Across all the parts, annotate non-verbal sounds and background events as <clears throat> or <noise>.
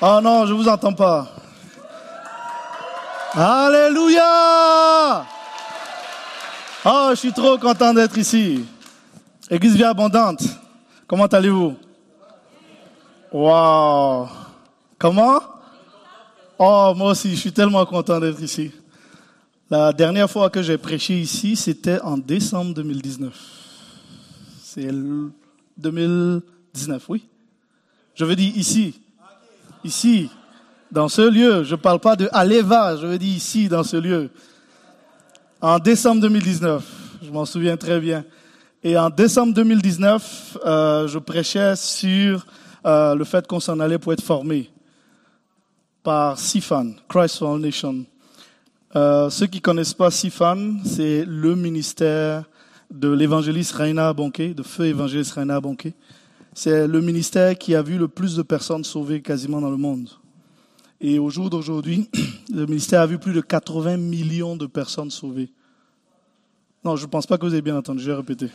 Oh non, je vous entends pas. Alléluia Oh, je suis trop content d'être ici. Église Vie Abondante. Comment allez-vous? Wow Comment? Oh, moi aussi, je suis tellement content d'être ici. La dernière fois que j'ai prêché ici, c'était en décembre 2019. C'est 2019, oui. Je veux dire ici. Ici, dans ce lieu. Je ne parle pas de Aleva, je veux dire ici, dans ce lieu. En décembre 2019, je m'en souviens très bien. Et en décembre 2019, euh, je prêchais sur euh, le fait qu'on s'en allait pour être formé par SIFAN, Christ Foundation. Euh, ceux qui connaissent pas SIFAN, c'est le ministère de l'évangéliste Raina Bonquet, de feu évangéliste Raina Bonquet. C'est le ministère qui a vu le plus de personnes sauvées quasiment dans le monde. Et au jour d'aujourd'hui, <clears throat> le ministère a vu plus de 80 millions de personnes sauvées. Non, je ne pense pas que vous avez bien entendu, je vais répéter.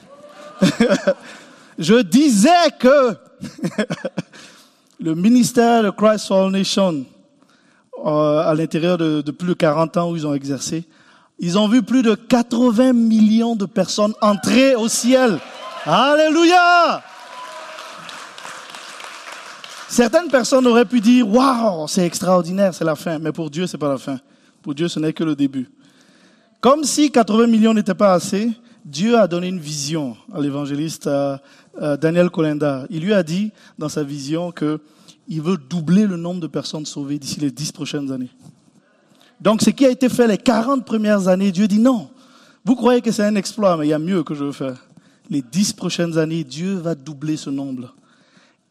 <laughs> je disais que <laughs> le ministère de Christ for All Nation, euh, à l'intérieur de, de plus de 40 ans où ils ont exercé, ils ont vu plus de 80 millions de personnes entrer au ciel. Alléluia! Certaines personnes auraient pu dire, waouh, c'est extraordinaire, c'est la fin. Mais pour Dieu, c'est pas la fin. Pour Dieu, ce n'est que le début. Comme si 80 millions n'étaient pas assez, Dieu a donné une vision à l'évangéliste Daniel Colenda. Il lui a dit dans sa vision que il veut doubler le nombre de personnes sauvées d'ici les dix prochaines années. Donc, ce qui a été fait les 40 premières années, Dieu dit non. Vous croyez que c'est un exploit, mais il y a mieux que je veux faire. Les dix prochaines années, Dieu va doubler ce nombre.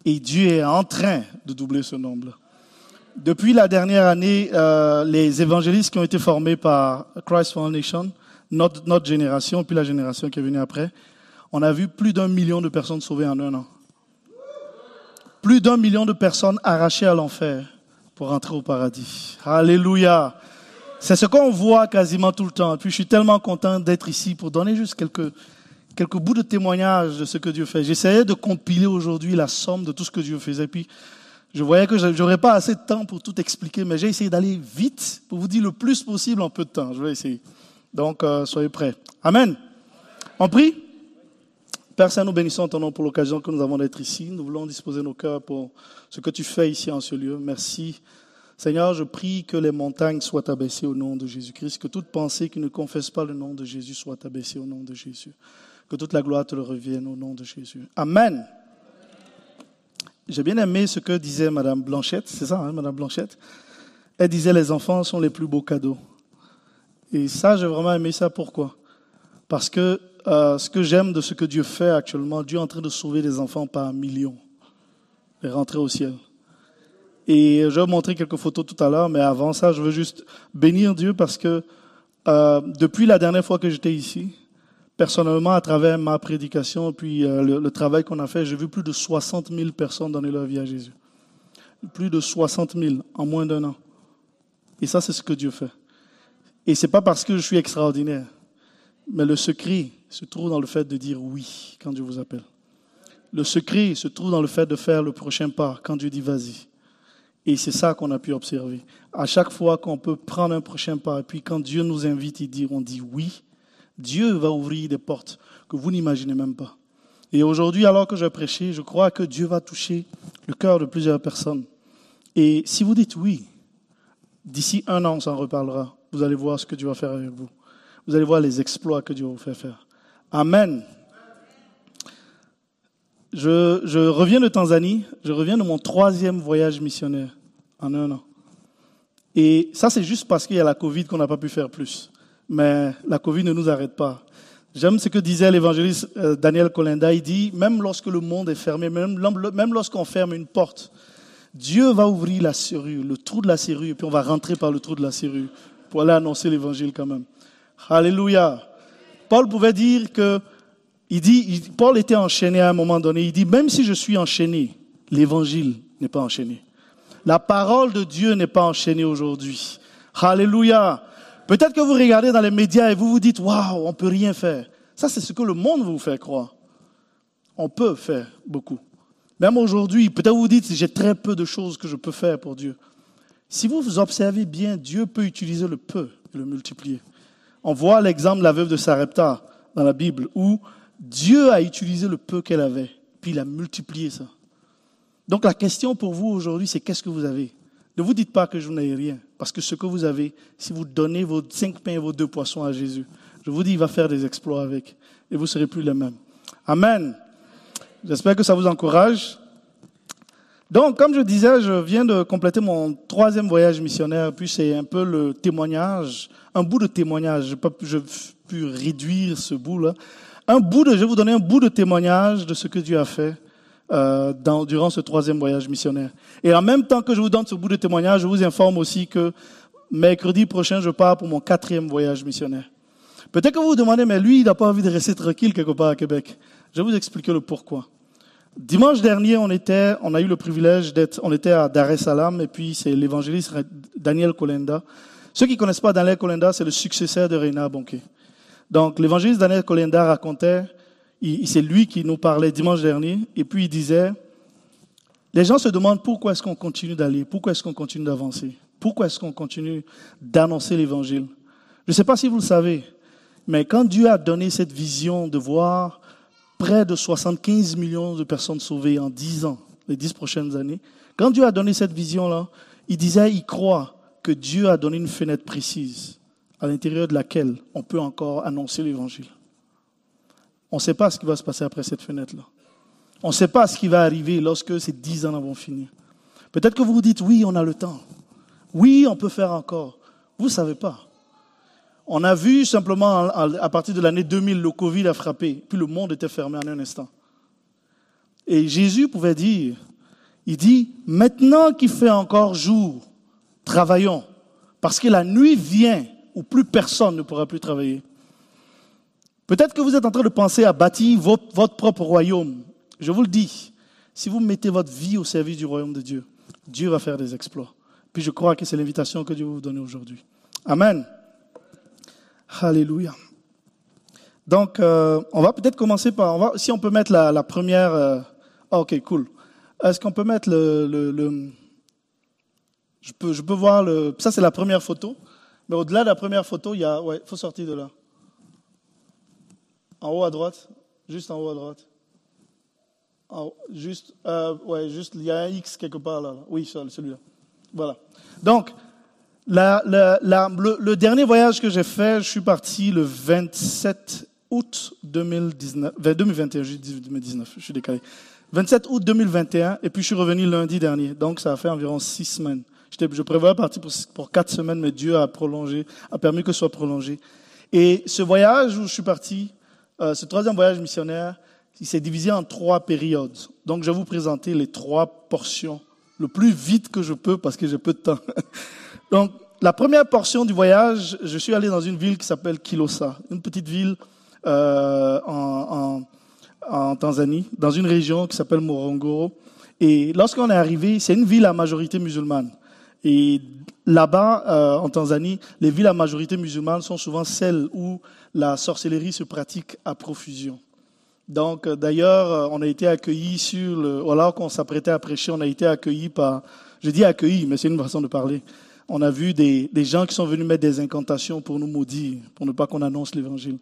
Et Dieu est en train de doubler ce nombre. Depuis la dernière année, euh, les évangélistes qui ont été formés par Christ Foundation, notre, notre génération, puis la génération qui est venue après, on a vu plus d'un million de personnes sauvées en un an. Plus d'un million de personnes arrachées à l'enfer pour rentrer au paradis. Alléluia. C'est ce qu'on voit quasiment tout le temps. Puis je suis tellement content d'être ici pour donner juste quelques, quelques bouts de témoignages de ce que Dieu fait. J'essayais de compiler aujourd'hui la somme de tout ce que Dieu faisait. Puis je voyais que j'aurais pas assez de temps pour tout expliquer, mais j'ai essayé d'aller vite pour vous dire le plus possible en peu de temps. Je vais essayer. Donc, euh, soyez prêts. Amen. On prie? Père Saint, nous bénissons ton nom pour l'occasion que nous avons d'être ici. Nous voulons disposer nos cœurs pour ce que tu fais ici en ce lieu. Merci. Seigneur, je prie que les montagnes soient abaissées au nom de Jésus-Christ, que toute pensée qui ne confesse pas le nom de Jésus soit abaissée au nom de Jésus. Que toute la gloire te le revienne au nom de Jésus. Amen. J'ai bien aimé ce que disait Madame Blanchette, c'est ça, hein, Madame Blanchette? Elle disait les enfants sont les plus beaux cadeaux. Et ça, j'ai vraiment aimé ça. Pourquoi? Parce que euh, ce que j'aime de ce que Dieu fait actuellement, Dieu est en train de sauver des enfants par millions, et rentrer au ciel. Et je vais vous montrer quelques photos tout à l'heure, mais avant ça, je veux juste bénir Dieu parce que euh, depuis la dernière fois que j'étais ici, personnellement, à travers ma prédication, puis euh, le, travail qu'on a fait, j'ai vu plus de 60 000 personnes donner leur vie à Jésus. Plus de 60 000 en moins d'un an. Et ça, c'est ce que Dieu fait. Et c'est pas parce que je suis extraordinaire, mais le secret se trouve dans le fait de dire oui quand Dieu vous appelle. Le secret se trouve dans le fait de faire le prochain pas quand Dieu dit vas-y. Et c'est ça qu'on a pu observer. À chaque fois qu'on peut prendre un prochain pas, et puis quand Dieu nous invite, il dit, on dit oui, Dieu va ouvrir des portes que vous n'imaginez même pas. Et aujourd'hui, alors que je prêchais, je crois que Dieu va toucher le cœur de plusieurs personnes. Et si vous dites oui, d'ici un an, on s'en reparlera. Vous allez voir ce que Dieu va faire avec vous. Vous allez voir les exploits que Dieu va vous faire faire. Amen. Je, je, reviens de Tanzanie, je reviens de mon troisième voyage missionnaire en un an. Et ça, c'est juste parce qu'il y a la Covid qu'on n'a pas pu faire plus. Mais la Covid ne nous arrête pas. J'aime ce que disait l'évangéliste euh, Daniel Colenda. Il dit, même lorsque le monde est fermé, même, lorsqu'on ferme une porte, Dieu va ouvrir la serrure, le trou de la serrure, puis on va rentrer par le trou de la serrure pour aller annoncer l'évangile quand même. Alléluia. Paul pouvait dire que, il dit, Paul était enchaîné à un moment donné. Il dit, même si je suis enchaîné, l'évangile n'est pas enchaîné. La parole de Dieu n'est pas enchaînée aujourd'hui. Alléluia. Peut-être que vous regardez dans les médias et vous vous dites, waouh, on peut rien faire. Ça, c'est ce que le monde vous fait croire. On peut faire beaucoup. Même aujourd'hui, peut-être vous vous dites, j'ai très peu de choses que je peux faire pour Dieu. Si vous vous observez bien, Dieu peut utiliser le peu et le multiplier. On voit l'exemple de la veuve de Sarepta dans la Bible, où Dieu a utilisé le peu qu'elle avait, puis il a multiplié ça. Donc la question pour vous aujourd'hui, c'est qu'est-ce que vous avez? Ne vous dites pas que je n'ai rien, parce que ce que vous avez, si vous donnez vos cinq pains et vos deux poissons à Jésus, je vous dis, il va faire des exploits avec, et vous ne serez plus les mêmes. Amen. J'espère que ça vous encourage. Donc, comme je disais, je viens de compléter mon troisième voyage missionnaire, puis c'est un peu le témoignage, un bout de témoignage. Je peux, je pu réduire ce bout-là. Un bout de, je vais vous donner un bout de témoignage de ce que Dieu a fait euh, dans, durant ce troisième voyage missionnaire. Et en même temps que je vous donne ce bout de témoignage, je vous informe aussi que mercredi prochain, je pars pour mon quatrième voyage missionnaire. Peut-être que vous vous demandez, mais lui, il n'a pas envie de rester tranquille quelque part à Québec. Je vais vous expliquer le pourquoi. Dimanche dernier, on était, on a eu le privilège d'être, on était à Dar es Salaam, et puis c'est l'évangéliste Daniel Kolenda. Ceux qui connaissent pas Daniel Kolenda, c'est le successeur de Reina Bonke. Donc, l'évangéliste Daniel Kolenda racontait c'est lui qui nous parlait dimanche dernier, et puis il disait, les gens se demandent pourquoi est-ce qu'on continue d'aller, pourquoi est-ce qu'on continue d'avancer, pourquoi est-ce qu'on continue d'annoncer l'évangile. Je ne sais pas si vous le savez, mais quand Dieu a donné cette vision de voir près de 75 millions de personnes sauvées en 10 ans, les 10 prochaines années, quand Dieu a donné cette vision-là, il disait, il croit que Dieu a donné une fenêtre précise à l'intérieur de laquelle on peut encore annoncer l'évangile. On ne sait pas ce qui va se passer après cette fenêtre-là. On ne sait pas ce qui va arriver lorsque ces dix ans vont finir. Peut-être que vous vous dites, oui, on a le temps. Oui, on peut faire encore. Vous ne savez pas. On a vu simplement à partir de l'année 2000, le Covid a frappé, puis le monde était fermé en un instant. Et Jésus pouvait dire, il dit, maintenant qu'il fait encore jour, travaillons, parce que la nuit vient où plus personne ne pourra plus travailler. Peut-être que vous êtes en train de penser à bâtir votre, propre royaume. Je vous le dis, si vous mettez votre vie au service du royaume de Dieu, Dieu va faire des exploits. Puis je crois que c'est l'invitation que Dieu va vous donner aujourd'hui. Amen. Alléluia. Donc, euh, on va peut-être commencer par, on va, si on peut mettre la, première. Euh, ok, cool. Est-ce qu'on peut mettre le, le, je peux, je peux voir le. Ça, c'est la première photo. Mais au-delà de la première photo, il y a, ouais, faut sortir de là. En haut à droite Juste en haut à droite. juste, euh, ouais, juste, il y a un X quelque part là. Oui, celui-là. Voilà. Donc, le, dernier voyage que j'ai fait, je suis parti le 27 août 2019, 2021, je dis 2019, je suis décalé. 27 août 2021, et puis je suis revenu lundi dernier. Donc, ça a fait environ six semaines. Je prévoyais partir pour, pour quatre semaines, mais Dieu a prolongé, a permis que ce soit prolongé. Et ce voyage où je suis parti, euh, ce troisième voyage missionnaire, il s'est divisé en trois périodes. Donc, je vais vous présenter les trois portions le plus vite que je peux parce que j'ai peu de temps. <laughs> Donc, la première portion du voyage, je suis allé dans une ville qui s'appelle Kilosa, une petite ville euh, en, Tanzanie, dans une région qui s'appelle Morongoro. Et lorsqu'on est arrivé, c'est une ville à majorité musulmane. Et là-bas, euh, en Tanzanie, les villes à majorité musulmane sont souvent celles où la sorcellerie se pratique à profusion. Donc, euh, d'ailleurs, euh, on a été accueillis sur le, alors qu'on s'apprêtait à prêcher, on a été accueillis par, je dis accueillis, mais c'est une façon de parler. On a vu des, gens qui sont venus mettre des incantations pour nous maudire, pour ne pas qu'on annonce l'évangile.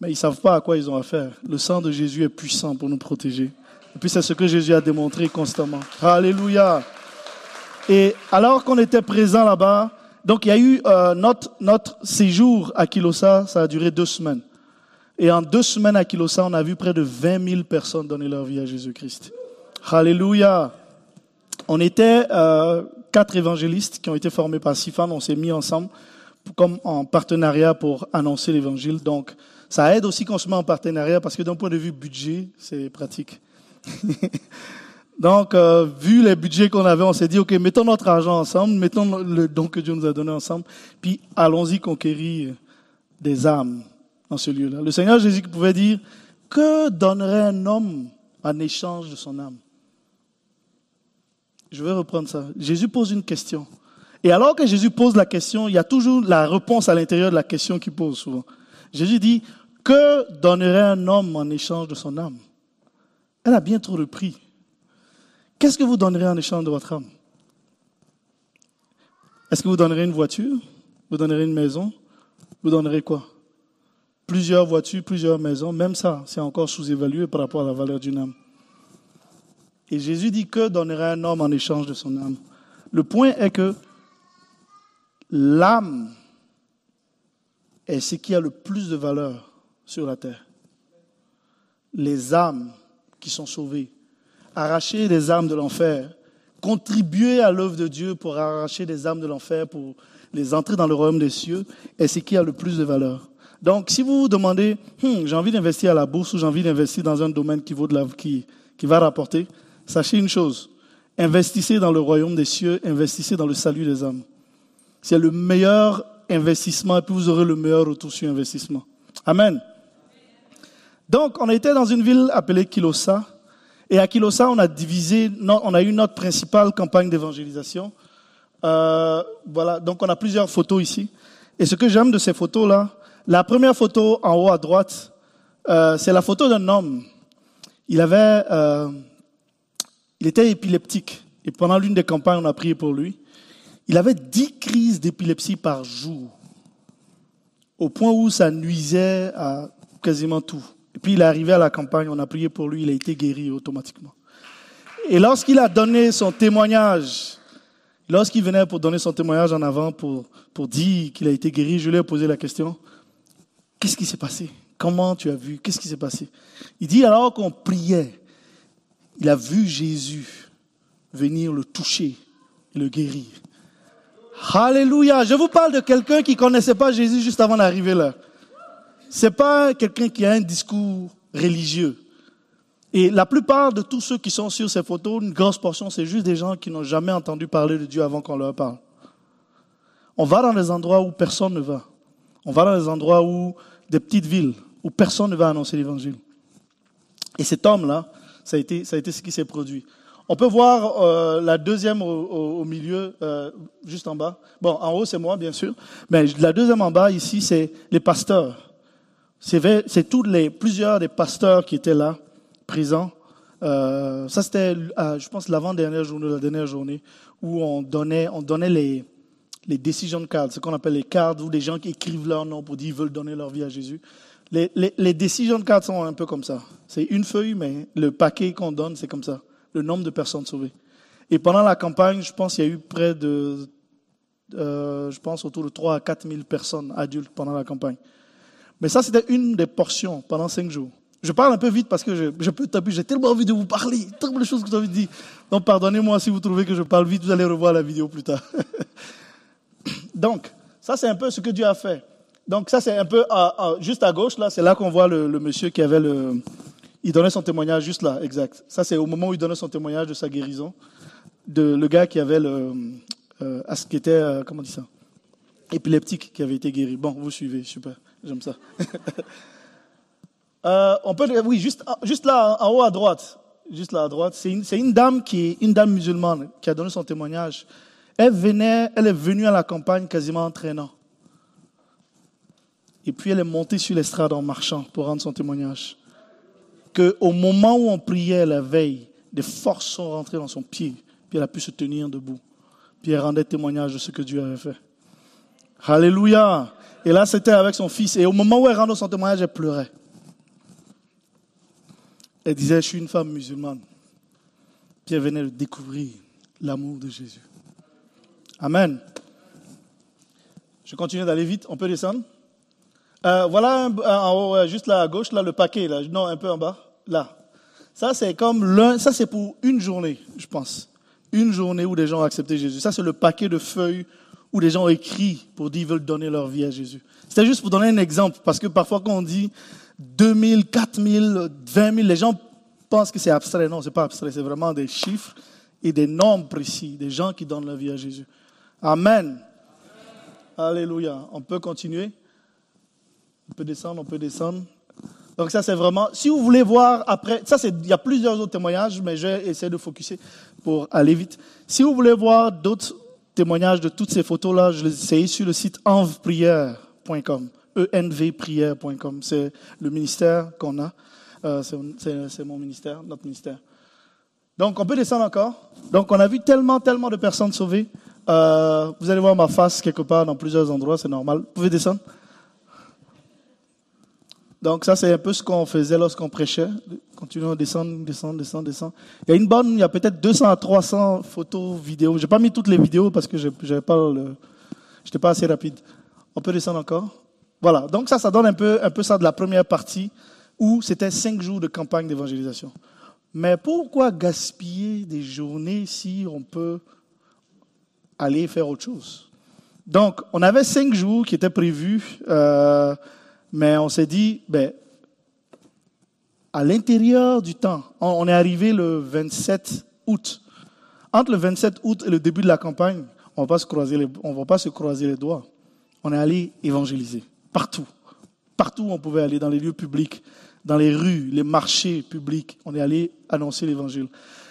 Mais ils savent pas à quoi ils ont affaire. Le sang de Jésus est puissant pour nous protéger. Et puis c'est ce que Jésus a démontré constamment. Alléluia. Et alors qu'on était présent là-bas, donc il y a eu euh, notre, séjour à Kilosa, ça a duré deux semaines. Et en deux semaines à Kilosa, on a vu près de 20 000 personnes donner leur vie à Jésus-Christ. Alléluia. On était euh, quatre évangélistes qui ont été formés par Sifan. On s'est mis ensemble comme en partenariat pour annoncer l'évangile. Donc, ça aide aussi qu'on se met en partenariat parce que d'un point de vue budget, c'est pratique. <laughs> Donc, euh, vu les budgets qu'on avait, on s'est dit, OK, mettons notre argent ensemble, mettons le don que Dieu nous a donné ensemble, puis allons-y conquérir des âmes dans ce lieu-là. Le Seigneur Jésus pouvait dire, que donnerait un homme en échange de son âme? Je vais reprendre ça. Jésus pose une question. Et alors que Jésus pose la question, il y a toujours la réponse à l'intérieur de la question qu'il pose souvent. Jésus dit, que donnerait un homme en échange de son âme? Elle a bien trop de prix. Qu'est-ce que vous donnerez en échange de votre âme Est-ce que vous donnerez une voiture? Vous donnerez une maison? Vous donnerez quoi? Plusieurs voitures, plusieurs maisons, même ça, c'est encore sous-évalué par rapport à la valeur d'une âme. Et Jésus dit que donnerait un homme en échange de son âme. Le point est que l'âme est ce qui a le plus de valeur sur la terre. Les âmes qui sont sauvées arracher des âmes de l'enfer, contribuer à l'œuvre de Dieu pour arracher des âmes de l'enfer, pour les entrer dans le royaume des cieux, est ce qui a le plus de valeur. Donc, si vous vous demandez, hmm, j'ai envie d'investir à la bourse ou j'ai envie d'investir dans un domaine qui, vaut de qui, qui va rapporter, sachez une chose, investissez dans le royaume des cieux, investissez dans le salut des âmes. C'est le meilleur investissement et puis vous aurez le meilleur retour sur investissement. Amen. Donc, on était dans une ville appelée Kilosa. Et à Kilosa, on a divisé, on a eu notre principale campagne d'évangélisation. Euh, voilà, donc on a plusieurs photos ici. Et ce que j'aime de ces photos-là, la première photo en haut à droite, euh, c'est la photo d'un homme. Il avait, euh, il était épileptique. Et pendant l'une des campagnes, on a prié pour lui. Il avait dix crises d'épilepsie par jour, au point où ça nuisait à quasiment tout. Et puis il est arrivé à la campagne, on a prié pour lui, il a été guéri automatiquement. Et lorsqu'il a donné son témoignage, lorsqu'il venait pour donner son témoignage en avant, pour, pour dire qu'il a été guéri, je lui ai posé la question, qu'est-ce qui s'est passé? Comment tu as vu? Qu'est-ce qui s'est passé? Il dit alors qu'on priait, il a vu Jésus venir le toucher et le guérir. Alléluia. Je vous parle de quelqu'un qui connaissait pas Jésus juste avant d'arriver là c'est pas quelqu'un qui a un discours religieux. Et la plupart de tous ceux qui sont sur ces photos, une grosse portion, c'est juste des gens qui n'ont jamais entendu parler de Dieu avant qu'on leur parle. On va dans des endroits où personne ne va. On va dans des endroits où, des petites villes, où personne ne va annoncer l'évangile. Et cet homme-là, ça a été, ça a été ce qui s'est produit. On peut voir euh, la deuxième au, milieu, euh, juste en bas. Bon, en haut, c'est moi, bien sûr. Mais la deuxième en bas, ici, c'est les pasteurs. C'est tous les plusieurs des pasteurs qui étaient là, présents. Euh, ça c'était, euh, je pense, l'avant-dernière journée, la dernière journée, où on donnait, on donnait les, les decision cards, ce qu'on appelle les cards, où des gens qui écrivent leur nom pour dire qu'ils veulent donner leur vie à Jésus. Les, les, les decision cards sont un peu comme ça. C'est une feuille, mais le paquet qu'on donne, c'est comme ça. Le nombre de personnes sauvées. Et pendant la campagne, je pense qu'il y a eu près de, euh, je pense, autour de 3 à 4 000 personnes adultes pendant la campagne. Mais ça, c'était une des portions pendant cinq jours. Je parle un peu vite parce que je, j'ai tellement envie de vous parler, tellement de choses que j'ai envie de. Donc pardonnez-moi si vous trouvez que je parle vite, vous allez revoir la vidéo plus tard. <laughs> Donc, ça c'est un peu ce que Dieu a fait. Donc ça c'est un peu juste à gauche là, c'est là qu'on voit le, monsieur qui avait le, il donnait son témoignage juste là, exact. Ça c'est au moment où il donnait son témoignage de sa guérison, de le gars qui avait le, euh, qui était, euh, comment on dit ça, épileptique qui avait été guéri. Bon, vous suivez, super. J'aime ça. <laughs> euh, on peut, oui, juste, juste là, en haut à droite. Juste là à droite. C'est une, une, dame qui une dame musulmane qui a donné son témoignage. Elle venait, elle est venue à la campagne quasiment en traînant. Et puis elle est montée sur l'estrade en marchant pour rendre son témoignage. Que au moment où on priait la veille, des forces sont rentrées dans son pied, puis elle a pu se tenir debout. Puis elle rendait témoignage de ce que Dieu avait fait. Alléluia. Et là, c'était avec son fils. Et au moment où elle rendait son témoignage, elle pleurait. Elle disait, je suis une femme musulmane. Puis elle venait de découvrir l'amour de Jésus. Amen. Je continue d'aller vite. On peut descendre euh, Voilà en haut, juste là à gauche, là le paquet. Non, un peu en bas. Là. Ça, c'est comme l'un. Ça, c'est pour une journée, je pense. Une journée où des gens ont accepté Jésus. Ça, c'est le paquet de feuilles où les gens ont écrit pour dire qu'ils veulent donner leur vie à Jésus. C'était juste pour donner un exemple, parce que parfois quand on dit 2000, 4000, 20 000, les gens pensent que c'est abstrait. Non, c'est pas abstrait. C'est vraiment des chiffres et des nombres précis, des gens qui donnent la vie à Jésus. Amen. Alléluia. On peut continuer? On peut descendre, on peut descendre. Donc ça, c'est vraiment, si vous voulez voir après, ça, il y a plusieurs autres témoignages, mais je vais essayer de focuser pour aller vite. Si vous voulez voir d'autres témoignages de toutes ces photos-là, ai sur le site envprière.com, envprière.com. C'est le ministère qu'on a. Euh, c'est mon ministère, notre ministère. Donc, on peut descendre encore. Donc, on a vu tellement, tellement de personnes sauvées. Euh, vous allez voir ma face quelque part dans plusieurs endroits, c'est normal. Vous pouvez descendre. Donc ça, c'est un peu ce qu'on faisait lorsqu'on prêchait. Continuons à descendre, descendre, descendre, descendre. Il y a une bonne, il y a peut-être 200 à 300 photos, vidéos. J'ai pas mis toutes les vidéos parce que j'avais pas pas assez rapide. On peut descendre encore. Voilà. Donc ça, ça donne un peu, un peu ça de la première partie où c'était cinq jours de campagne d'évangélisation. Mais pourquoi gaspiller des journées si on peut aller faire autre chose? Donc, on avait cinq jours qui étaient prévus. Euh, mais on s'est dit, ben, à l'intérieur du temps, on est arrivé le 27 août. Entre le 27 août et le début de la campagne, on ne va, pas se croiser les doigts. On est allé évangéliser partout. Partout où on pouvait aller, dans les lieux publics, dans les rues, les marchés publics. On est allé annoncer l'évangile.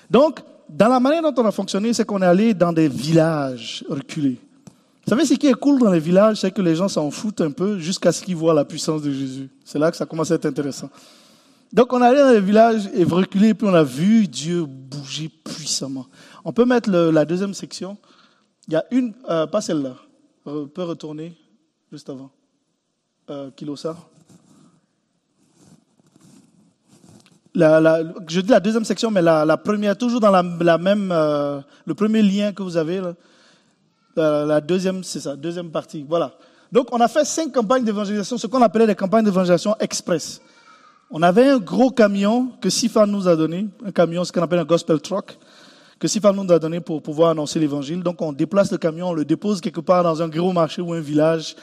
Donc, dans la manière dont on a fonctionné, c'est qu'on est allé dans des villages reculés. Vous savez, ce qui est cool dans les villages, c'est que les gens s'en foutent un peu jusqu'à ce qu'ils voient la puissance de Jésus. C'est là que ça commence à être intéressant. Donc, on allé dans les villages et reculé, puis on a vu Dieu bouger puissamment. On peut mettre la deuxième section. Il y a une, euh, pas celle-là. On peut retourner juste avant. Euh, Kilosa. Je dis la deuxième section, mais la, première, toujours dans la, même, euh, le premier lien que vous avez. Là, la, deuxième, c'est ça, deuxième partie. Voilà. Donc, on a fait cinq campagnes d'évangélisation, ce qu'on appelait des campagnes d'évangélisation express. On avait un gros camion que Sifan nous a donné, un camion, ce qu'on appelle un gospel truck, que Sifan nous a donné pour pouvoir annoncer l'évangile. Donc, on déplace le camion, on le dépose quelque part dans un gros marché ou un village.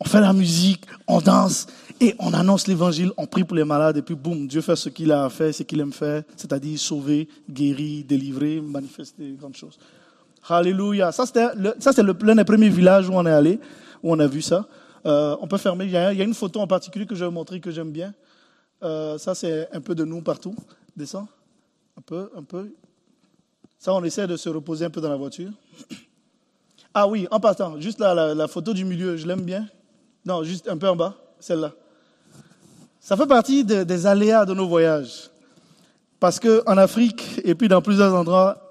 On fait la musique, on danse et on annonce l'évangile, on prie pour les malades et puis boum, Dieu fait ce qu'il a fait, ce qu'il aime faire, c'est-à-dire sauver, guérir, délivrer, manifester grandes choses. Alléluia. Ça, c'est l'un des premiers villages où on est allé, où on a vu ça. Euh, on peut fermer. Il y, a, une photo en particulier que je vais vous montrer que j'aime bien. Euh, ça, c'est un peu de nous partout. Descends. Un peu, un peu. Ça, on essaie de se reposer un peu dans la voiture. <coughs> Ah oui, en partant, juste là, la, photo du milieu, je l'aime bien. Non, juste un peu en bas, celle-là. Ça fait partie des aléas de nos voyages. Parce qu'en Afrique, et puis dans plusieurs endroits,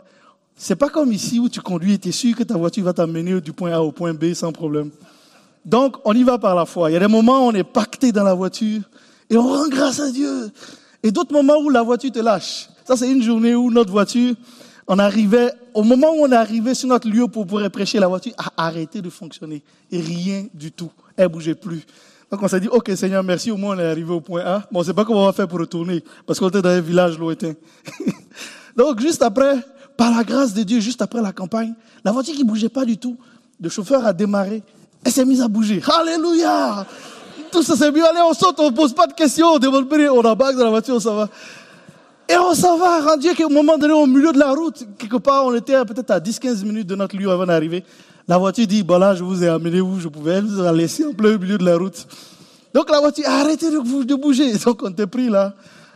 c'est pas comme ici où tu conduis et tu es sûr que ta voiture va t'amener du point A au point B sans problème. Donc, on y va par la foi. Il y a des moments où on est pacté dans la voiture et on rend grâce à Dieu. Et d'autres moments où la voiture te lâche. Ça, c'est une journée où notre voiture, on arrivait, au moment où on arrivé sur notre lieu pour pouvoir prêcher, la voiture a arrêté de fonctionner. Et rien du tout. Elle bougeait plus. Donc on s'est dit, ok Seigneur, merci, au moins on est arrivé au point A. Bon, on sait pas comment on va faire pour retourner, parce qu'on était dans un village lointain. <laughs> Donc juste après, par la grâce de Dieu, juste après la campagne, la voiture qui bougeait pas du tout, le chauffeur a démarré, elle s'est mise à bouger. Alléluia! Tout ça s'est mis, allez, on saute, on pose pas de questions, on demande on embarque dans la voiture, on s'en va. Et on s'en va, rendu qu'au moment donné, au milieu de la route, quelque part, on était peut-être à 10-15 minutes de notre lieu avant d'arriver. La voiture dit, voilà, je vous ai amené où je pouvais, vous a laissé en plein milieu de la route. Donc la voiture, arrêtez de bouger. <laughs> Donc on était pris là,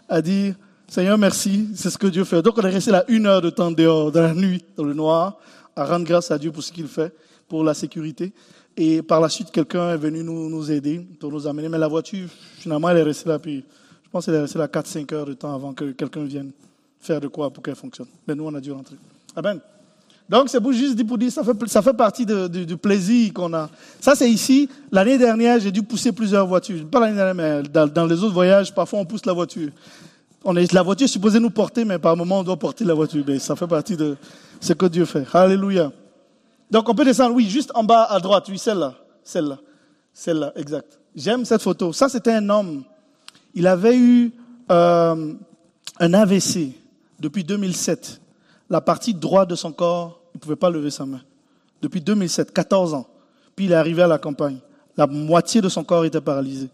à dire, Seigneur, merci, c'est ce que Dieu fait. Donc on est resté là une heure de temps dehors, dans la nuit, dans le noir, à rendre grâce à Dieu pour ce qu'il fait, pour la sécurité. Et par la suite, quelqu'un est venu nous, nous aider, pour nous amener. Mais la voiture, finalement, elle est restée là, puis je pense qu'elle est restée là 4-5 heures de temps avant que quelqu'un vienne faire de quoi pour qu'elle fonctionne. Mais nous, on a dû rentrer. Amen. Donc, c'est pour juste pour dire, ça fait, ça fait partie du plaisir qu'on a. Ça, c'est ici. L'année dernière, j'ai dû pousser plusieurs voitures. Pas l'année dernière, mais dans, les autres voyages, parfois, on pousse la voiture. On est, la voiture est supposée nous porter, mais par moment, on doit porter la voiture. Mais ça fait partie de ce que Dieu fait. Alléluia. Donc, on peut descendre, oui, juste en bas à droite, oui, celle-là. Celle-là. Celle-là, exact. J'aime cette photo. Ça, c'était un homme. Il avait eu euh, un AVC depuis 2007. La partie droite de son corps, il ne pouvait pas lever sa main. Depuis 2007, 14 ans. Puis il est arrivé à la campagne. La moitié de son corps était paralysé.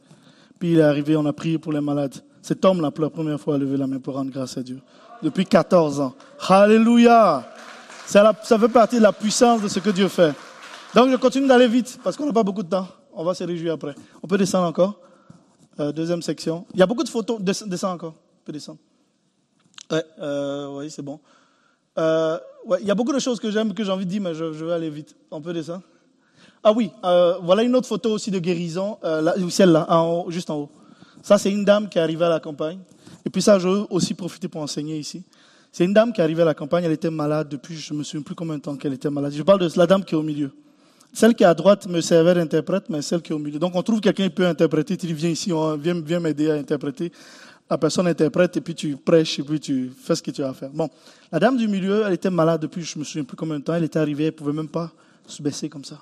Puis il est arrivé, on a prié pour les malades. Cet homme-là, pour la première fois, a levé la main pour rendre grâce à Dieu. Depuis 14 ans. Alléluia. Ça, fait partie de la puissance de ce que Dieu fait. Donc, je continue d'aller vite parce qu'on n'a pas beaucoup de temps. On va se réjouir après. On peut descendre encore. Euh, deuxième section. Il y a beaucoup de photos. Descends encore. On peut descendre. Ouais, euh, oui, c'est bon. Euh, il y a beaucoup de choses que j'aime, que j'ai envie de dire, mais je, vais aller vite. On peut descendre. Ah oui, voilà une autre photo aussi de guérison. Celle-là, juste en haut. Ça, c'est une dame qui est arrivée à la campagne. Et puis ça, je veux aussi profiter pour enseigner ici. C'est une dame qui est arrivée à la campagne, elle était malade depuis, je ne me souviens plus combien de temps qu'elle était malade. Je parle de la dame qui est au milieu. Celle qui est à droite me servait d'interprète, mais celle qui est au milieu. Donc on trouve quelqu'un qui peut interpréter, tu dis viens ici, viens, m'aider à interpréter. La personne interprète et puis tu prêches et puis tu fais ce que tu as à faire. Bon, la dame du milieu, elle était malade depuis je ne me souviens plus combien de temps. Elle était arrivée, elle pouvait même pas se baisser comme ça.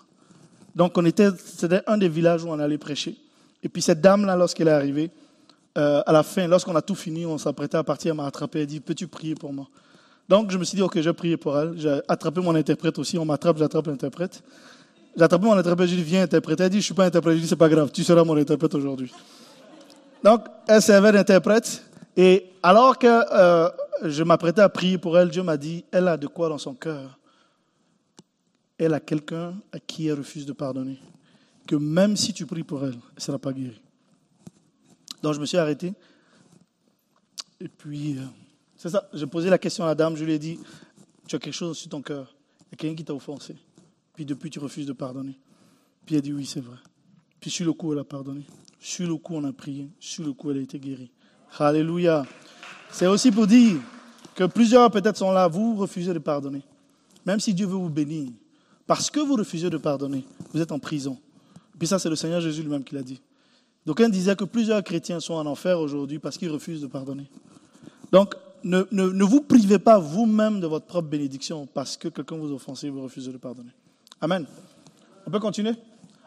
Donc on était, c'était un des villages où on allait prêcher. Et puis cette dame-là, lorsqu'elle est arrivée, euh, à la fin, lorsqu'on a tout fini, on s'apprêtait à partir, elle m'a attrapé, elle dit, peux-tu prier pour moi? Donc je me suis dit, ok, je vais prier pour elle. J'ai attrapé mon interprète aussi, on m'attrape, j'attrape l'interprète. J'ai attrapé mon interprète, je lui ai dit, viens interpréter. Elle dit, je ne suis pas interprète, je lui ai dit, c'est pas grave, tu seras mon interprète aujourd'hui. Donc, elle servait d'interprète, et alors que euh, je m'apprêtais à prier pour elle, Dieu m'a dit, elle a de quoi dans son cœur. Elle a quelqu'un à qui elle refuse de pardonner. Que même si tu pries pour elle, elle ne sera pas guérie. Donc je me suis arrêté. Et puis, euh, c'est ça, j'ai posé la question à la dame, je lui ai dit, tu as quelque chose sur ton cœur. Il y a quelqu'un qui t'a offensé. Puis depuis, tu refuses de pardonner. Puis elle a dit, oui, c'est vrai. Puis sur le coup, elle a pardonné. Sur le coup, on a prié. Sur le coup, elle a été guérie. Alléluia. C'est aussi pour dire que plusieurs peut-être sont là, vous refusez de pardonner. Même si Dieu veut vous bénir. Parce que vous refusez de pardonner, vous êtes en prison. Puis ça, c'est le Seigneur Jésus lui-même qui l'a dit. Donc, on disait que plusieurs chrétiens sont en enfer aujourd'hui parce qu'ils refusent de pardonner. Donc, ne, ne, vous privez pas vous-même de votre propre bénédiction parce que quelqu'un vous offense et vous refusez de pardonner. Amen. On peut continuer?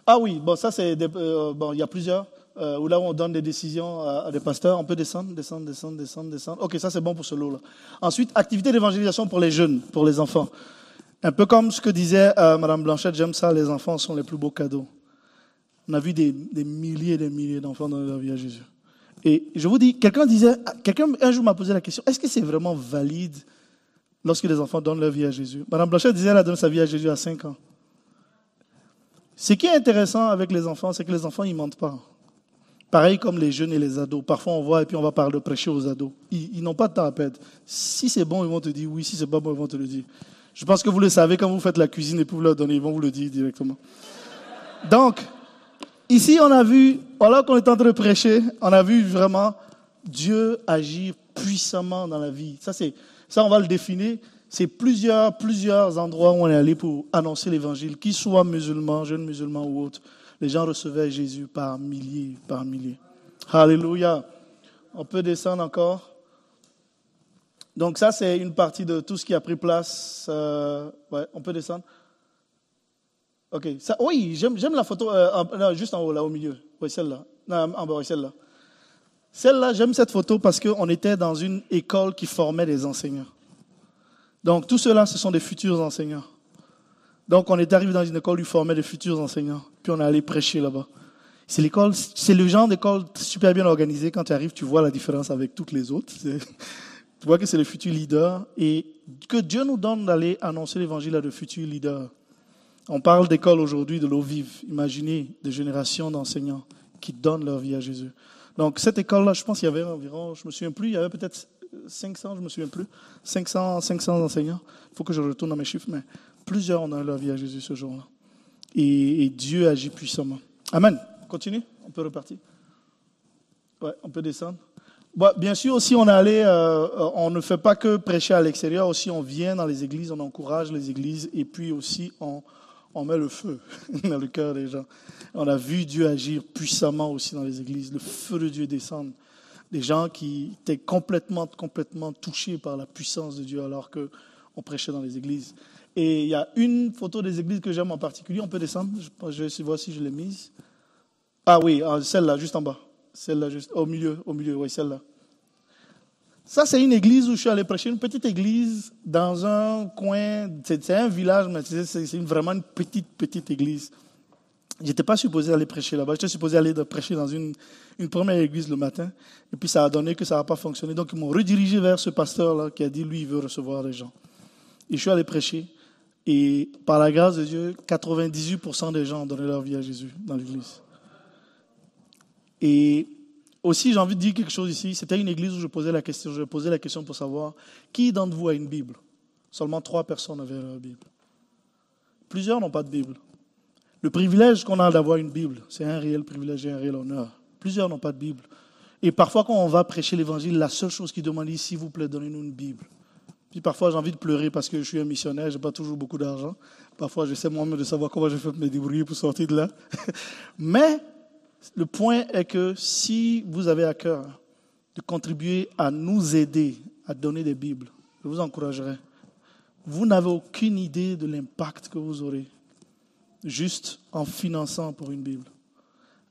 Ah oui, bon, ça c'est. Euh, bon, il y a plusieurs. Euh, où là où on donne des décisions à, des pasteurs. On peut descendre, descendre, descendre, descendre, descendre. Ok, ça c'est bon pour ce lot-là. Ensuite, activité d'évangélisation pour les jeunes, pour les enfants. Un peu comme ce que disait euh, Madame Blanchette, j'aime ça, les enfants sont les plus beaux cadeaux. On a vu des, milliers et des milliers d'enfants dans la vie à Jésus. Et je vous dis, quelqu'un disait, quelqu'un un jour m'a posé la question, est-ce que c'est vraiment valide lorsque les enfants donnent leur vie à Jésus? Madame Blanchet disait, elle a donné sa vie à Jésus à 5 ans. Ce qui est intéressant avec les enfants, c'est que les enfants, ils mentent pas. Pareil comme les jeunes et les ados. Parfois, on voit et puis on va parler prêcher aux ados. Ils, n'ont pas de temps à perdre. Si c'est bon, ils vont te dire oui. Si c'est pas bon, ils vont te le dire. Je pense que vous le savez quand vous faites la cuisine et vous leur donnez, ils vont vous le dire directement. Donc, Ici, on a vu, voilà qu'on est en train de prêcher, on a vu vraiment Dieu agir puissamment dans la vie. Ça, c'est, ça, on va le définir. C'est plusieurs, plusieurs endroits où on est allé pour annoncer l'évangile, qu'ils soient musulmans, jeunes musulmans ou autres. Les gens recevaient Jésus par milliers, par milliers. Alléluia. On peut descendre encore. Donc ça, c'est une partie de tout ce qui a pris place. Euh, ouais, on peut descendre. Ok. Oui, j'aime la photo euh, juste en haut, là, au milieu. Oui, celle-là. Non, en bas, oui, celle-là. Celle-là, j'aime cette photo parce qu'on était dans une école qui formait des enseignants. Donc, tout cela, ce sont des futurs enseignants. Donc, on est arrivé dans une école où ils formaient des futurs enseignants. Puis, on est allé prêcher là-bas. C'est l'école, c'est le genre d'école super bien organisée. Quand tu arrives, tu vois la différence avec toutes les autres. <laughs> Tu vois que c'est les futurs leaders et que Dieu nous donne d'aller annoncer l'évangile à de futurs leaders. On parle d'école aujourd'hui, de l'eau vive. Imaginez des générations d'enseignants qui donnent leur vie à Jésus. Donc, cette école-là, je pense qu'il y avait environ, je me souviens plus, il y avait peut-être 500, je me souviens plus, 500, 500 enseignants. Il faut que je retourne dans mes chiffres, mais plusieurs ont donné leur vie à Jésus ce jour-là. Et, Dieu agit puissamment. Amen. On continue On peut repartir Ouais, on peut descendre. bien sûr, aussi, on est allé, euh, on ne fait pas que prêcher à l'extérieur, aussi on vient dans les églises, on encourage les églises, et puis aussi on, on met le feu <laughs> dans le cœur des gens. On a vu Dieu agir puissamment aussi dans les églises, le feu de Dieu descendre. Des gens qui étaient complètement, complètement touchés par la puissance de Dieu alors qu'on prêchait dans les églises. Et il y a une photo des églises que j'aime en particulier. On peut descendre Je vais voir si je l'ai mise. Ah oui, ah, celle-là, juste en bas. Celle-là, juste au milieu, au milieu, oui, celle-là. Ça, c'est une église où je suis allé prêcher, une petite église dans un coin, c'est un village, mais c'est vraiment une petite, petite église. J'étais pas supposé aller prêcher là-bas. J'étais supposé aller prêcher dans une, une première église le matin. Et puis ça a donné que ça n'a pas fonctionné. Donc ils m'ont redirigé vers ce pasteur-là qui a dit, lui, il veut recevoir les gens. Et je suis allé prêcher. Et par la grâce de Dieu, 98% des gens ont donné leur vie à Jésus dans l'église. Et aussi, j'ai envie de dire quelque chose ici. C'était une église où je posais la question. Je posais la question pour savoir qui d'entre vous a une Bible. Seulement trois personnes avaient leur Bible. Plusieurs n'ont pas de Bible. Le privilège qu'on a d'avoir une Bible, c'est un réel privilège et un réel honneur. Plusieurs n'ont pas de Bible. Et parfois, quand on va prêcher l'Évangile, la seule chose qu'ils demandent, s'il vous plaît, donnez-nous une Bible. Puis parfois, j'ai envie de pleurer parce que je suis un missionnaire, je n'ai pas toujours beaucoup d'argent. Parfois, j'essaie moi-même de savoir comment je fais me débrouiller pour sortir de là. <laughs> Mais le point est que si vous avez à cœur de contribuer à nous aider à donner des Bibles, je vous encouragerai. Vous n'avez aucune idée de l'impact que vous aurez juste en finançant pour une Bible.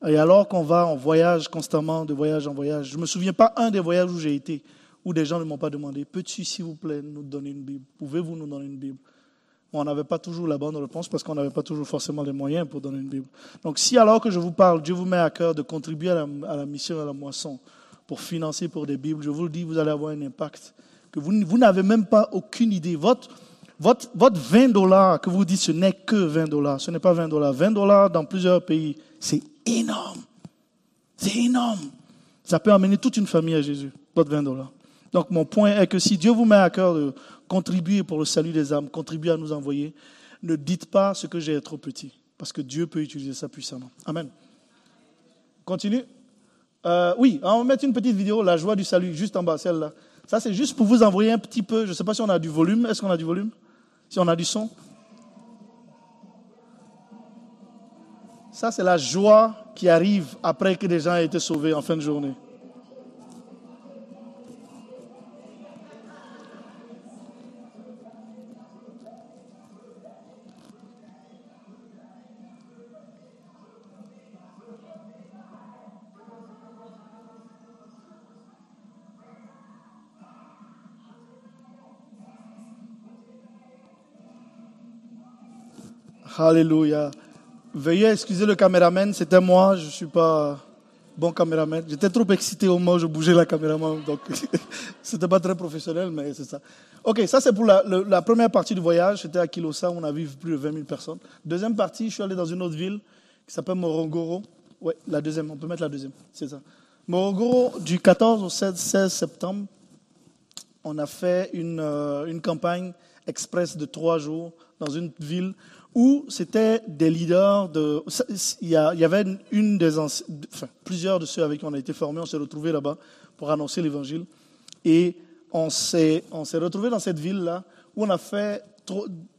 Et alors qu'on va en voyage constamment, de voyage en voyage, je ne me souviens pas un des voyages où j'ai été, où des gens ne m'ont pas demandé, peux-tu, s'il vous plaît, nous donner une Bible? Pouvez-vous nous donner une Bible? On n'avait pas toujours la bonne réponse parce qu'on n'avait pas toujours forcément les moyens pour donner une Bible. Donc si alors que je vous parle, Dieu vous met à cœur de contribuer à la, mission, à la moisson, pour financer pour des Bibles, je vous le dis, vous allez avoir un impact que vous, n'avez même pas aucune idée. Votre, votre, 20 dollars que vous dites, ce n'est que 20 dollars. Ce n'est pas 20 dollars. 20 dollars dans plusieurs pays, c'est énorme. C'est énorme. Ça peut amener toute une famille à Jésus, votre 20 dollars. Donc mon point est que si Dieu vous met à cœur de contribuer pour le salut des âmes, contribuer à nous envoyer, ne dites pas ce que j'ai trop petit, parce que Dieu peut utiliser ça puissamment. Amen. Continue. Euh, oui, on va mettre une petite vidéo, la joie du salut, juste en bas, celle-là. Ça, c'est juste pour vous envoyer un petit peu. Je ne sais pas si on a du volume. Est-ce qu'on a du volume? Si on a du son? Ça, c'est la joie qui arrive après que des gens aient été sauvés en fin de journée. Alléluia. Veuillez excuser le caméraman, c'était moi, je ne suis pas bon caméraman. J'étais trop excité au moment où je bougeais la caméra, donc <laughs> c'était pas très professionnel, mais c'est ça. Ok, ça c'est pour la, première partie du voyage, c'était à Kilosa, on a vu plus de 20 000 personnes. Deuxième partie, je suis allé dans une autre ville qui s'appelle Morogoro. Oui, la deuxième, on peut mettre la deuxième, c'est ça. Morogoro, du 14 au 16, septembre, on a fait une, euh, une campagne express de trois jours dans une ville où c'était des leaders de. Il y, avait une des enfin, plusieurs de ceux avec qui on a été formés, on s'est retrouvés là-bas pour annoncer l'évangile. Et on s'est, on s'est retrouvés dans cette ville-là où on a fait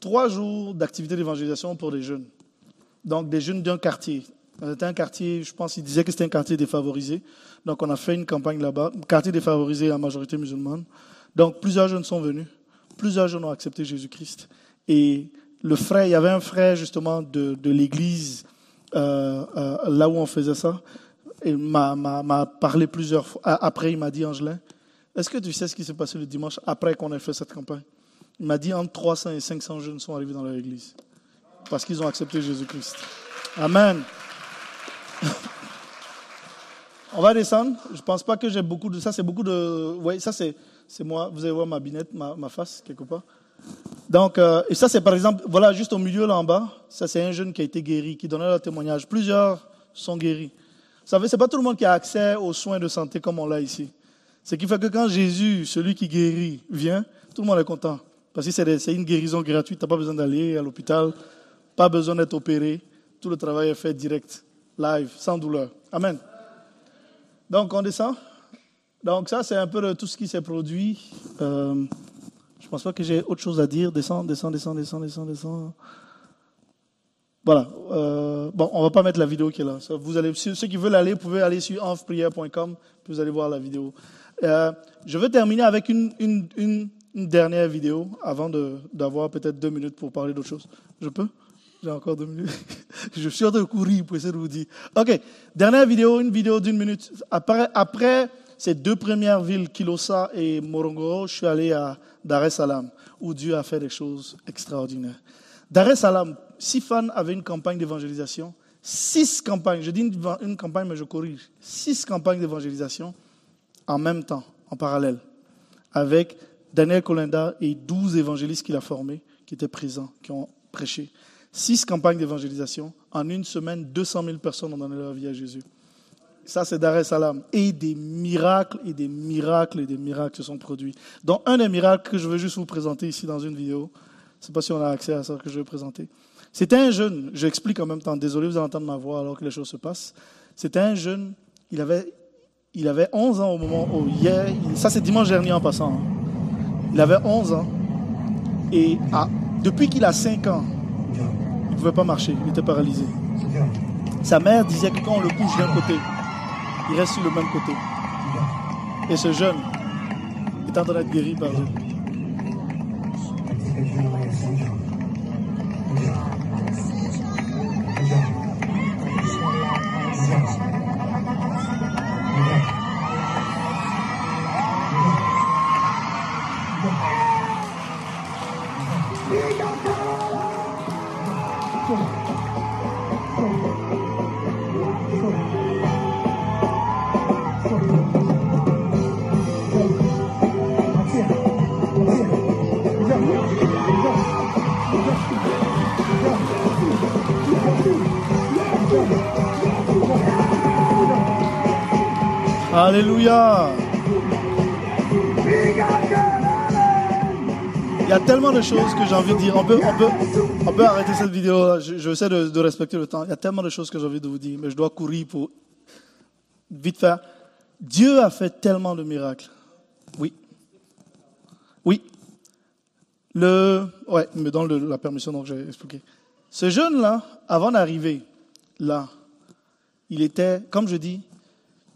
trois jours d'activité d'évangélisation pour des jeunes. Donc des jeunes d'un quartier. C'était un quartier, je pense qu'ils disaient que c'était un quartier défavorisé. Donc on a fait une campagne là-bas, quartier défavorisé à majorité musulmane. Donc plusieurs jeunes sont venus, plusieurs jeunes ont accepté Jésus-Christ. Et le frère, il y avait un frère justement de, de l'église euh, euh, là où on faisait ça. Il m'a parlé plusieurs fois. Après, il m'a dit, Angelin, est-ce que tu sais ce qui s'est passé le dimanche après qu'on ait fait cette campagne? Il m'a dit, entre 300 et 500 jeunes sont arrivés dans leur église parce qu'ils ont accepté Jésus-Christ. Amen. <laughs> On va descendre. Je pense pas que j'ai beaucoup de ça. C'est beaucoup de. Oui, ça c'est moi. Vous allez voir ma binette, ma, ma face quelque part. Donc, euh, et ça, c'est par exemple, voilà, juste au milieu là en bas, ça, c'est un jeune qui a été guéri, qui donnait leur témoignage. Plusieurs sont guéris. Vous savez, c'est pas tout le monde qui a accès aux soins de santé comme on l'a ici. Ce qui fait que quand Jésus, celui qui guérit, vient, tout le monde est content. Parce que c'est une guérison gratuite. Tu n'as pas besoin d'aller à l'hôpital, pas besoin d'être opéré. Tout le travail est fait direct, live, sans douleur. Amen. Donc, on descend. Donc, ça, c'est un peu tout ce qui s'est produit. Euh, je pense pas que j'ai autre chose à dire. Descends, descends, descends, descends, descends, descends. Voilà. Euh, bon, on va pas mettre la vidéo qui est là. Vous allez, ceux qui veulent aller, vous pouvez aller sur envprière.com, vous allez voir la vidéo. Euh, je vais terminer avec une, dernière vidéo avant d'avoir peut-être deux minutes pour parler d'autre chose. Je peux? J'ai encore deux minutes. <laughs> je suis en train de courir pour essayer de vous dire. Ok, dernière vidéo, une vidéo d'une minute. Après ces deux premières villes, Kilosa et Morongoro, je suis allé à Dar es Salaam, où Dieu a fait des choses extraordinaires. Dar es Salaam, Sifan avait une campagne d'évangélisation six campagnes, je dis une, une campagne, mais je corrige, six campagnes d'évangélisation en même temps, en parallèle, avec Daniel Colinda et douze évangélistes qu'il a formés, qui étaient présents, qui ont prêché. Six campagnes d'évangélisation. En une semaine, 200 000 personnes ont donné leur vie à Jésus. Ça, c'est Dar es Salaam. Et des miracles, et des miracles, et des miracles se sont produits. Donc, un des miracles que je veux juste vous présenter ici dans une vidéo, je ne sais pas si on a accès à ça que je vais présenter. C'était un jeune, j'explique en même temps, désolé, vous allez entendre ma voix alors que les choses se passent. C'était un jeune, il avait, il avait 11 ans au moment où, hier, ça c'est dimanche dernier en passant, hein. il avait 11 ans, et depuis qu'il a 5 ans, il ne pouvait pas marcher, il était paralysé. Sa mère disait que quand on le couche d'un côté, il reste sur le même côté. Et ce jeune est en train d'être guéri par Dieu. Alléluia. Il y a tellement de choses que j'ai envie de dire. On peut, on peut, arrêter cette vidéo. Je, essaie de, de, respecter le temps. Il y a tellement de choses que j'ai envie de vous dire, mais je dois courir pour vite faire. Dieu a fait tellement de miracles. Oui. Oui. Le, ouais, il me donne la permission, donc j'ai expliqué. Ce jeune-là, avant d'arriver là, il était, comme je dis,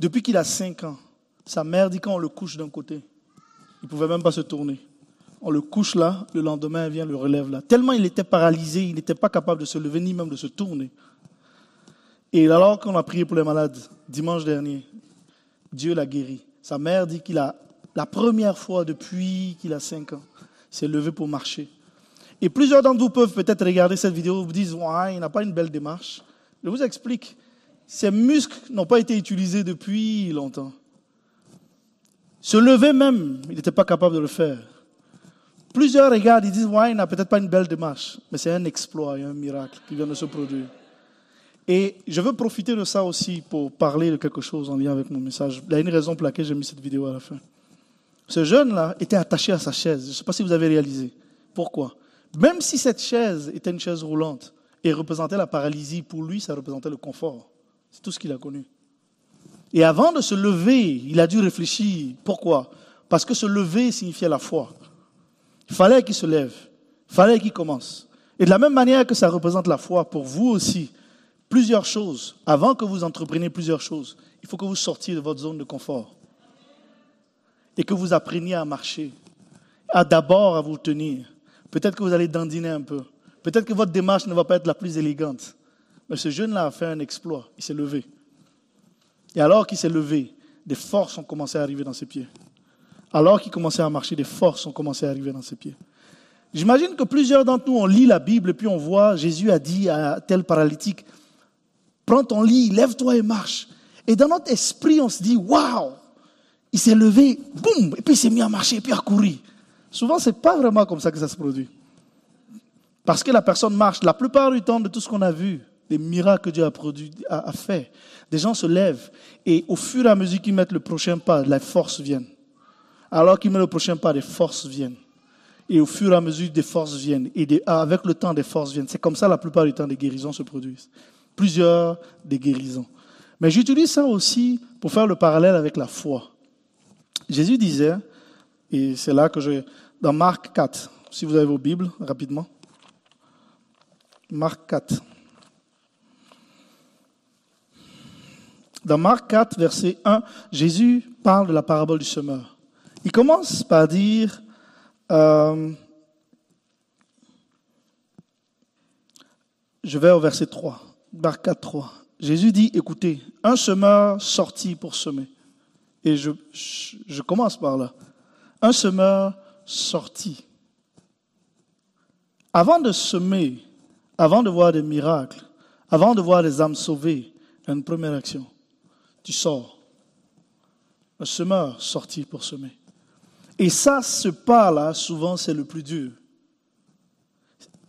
depuis qu'il a 5 ans, sa mère dit quand on le couche d'un côté, il ne pouvait même pas se tourner. On le couche là, le lendemain, elle vient le relève là. Tellement il était paralysé, il n'était pas capable de se lever ni même de se tourner. Et alors qu'on a prié pour les malades, dimanche dernier, Dieu l'a guéri. Sa mère dit qu'il a, la première fois depuis qu'il a 5 ans, s'est levé pour marcher. Et plusieurs d'entre vous peuvent peut-être regarder cette vidéo vous disent, ouais, il n'a pas une belle démarche. Je vous explique. Ses muscles n'ont pas été utilisés depuis longtemps. Se lever même, il n'était pas capable de le faire. Plusieurs regardent, ils disent, ouais, il n'a peut-être pas une belle démarche, mais c'est un exploit un miracle qui vient de se produire. Et je veux profiter de ça aussi pour parler de quelque chose en lien avec mon message. Il y a une raison pour laquelle j'ai mis cette vidéo à la fin. Ce jeune-là était attaché à sa chaise. Je ne sais pas si vous avez réalisé. Pourquoi? Même si cette chaise était une chaise roulante et représentait la paralysie, pour lui, ça représentait le confort. C'est tout ce qu'il a connu. Et avant de se lever, il a dû réfléchir. Pourquoi? Parce que se lever signifiait la foi. Il fallait qu'il se lève. Il fallait qu'il commence. Et de la même manière que ça représente la foi pour vous aussi, plusieurs choses, avant que vous entrepreniez plusieurs choses, il faut que vous sortiez de votre zone de confort. Et que vous appreniez à marcher. À d'abord à vous tenir. Peut-être que vous allez dandiner un peu. Peut-être que votre démarche ne va pas être la plus élégante. Mais ce jeune-là a fait un exploit. Il s'est levé. Et alors qu'il s'est levé, des forces ont commencé à arriver dans ses pieds. Alors qu'il commençait à marcher, des forces ont commencé à arriver dans ses pieds. J'imagine que plusieurs d'entre nous, on lit la Bible et puis on voit, Jésus a dit à tel paralytique, prends ton lit, lève-toi et marche. Et dans notre esprit, on se dit, waouh, il s'est levé, boum, et puis il s'est mis à marcher et puis à courir. Souvent, ce n'est pas vraiment comme ça que ça se produit. Parce que la personne marche. La plupart du temps de tout ce qu'on a vu, des miracles que Dieu a, produit, fait. Des gens se lèvent et au fur et à mesure qu'ils mettent le prochain pas, les forces viennent. Alors qu'ils mettent le prochain pas, les forces viennent. Et au fur et à mesure, des forces viennent. Et avec le temps, des forces viennent. C'est comme ça la plupart du temps, des guérisons se produisent. Plusieurs des guérisons. Mais j'utilise ça aussi pour faire le parallèle avec la foi. Jésus disait, et c'est là que je... Dans Marc 4, si vous avez vos Bibles, rapidement. Marc 4. Dans Marc 4, verset 1, Jésus parle de la parabole du semeur. Il commence par dire, euh, je vais au verset 3, Marc 4, 3. Jésus dit, écoutez, un semeur sortit pour semer. Et je, commence par là. Un semeur sortit. Avant de semer, avant de voir des miracles, Avant de voir les âmes sauvées, une première action. Tu sors. Le semeur sortit pour semer. Et ça, ce pas-là, souvent, c'est le plus dur.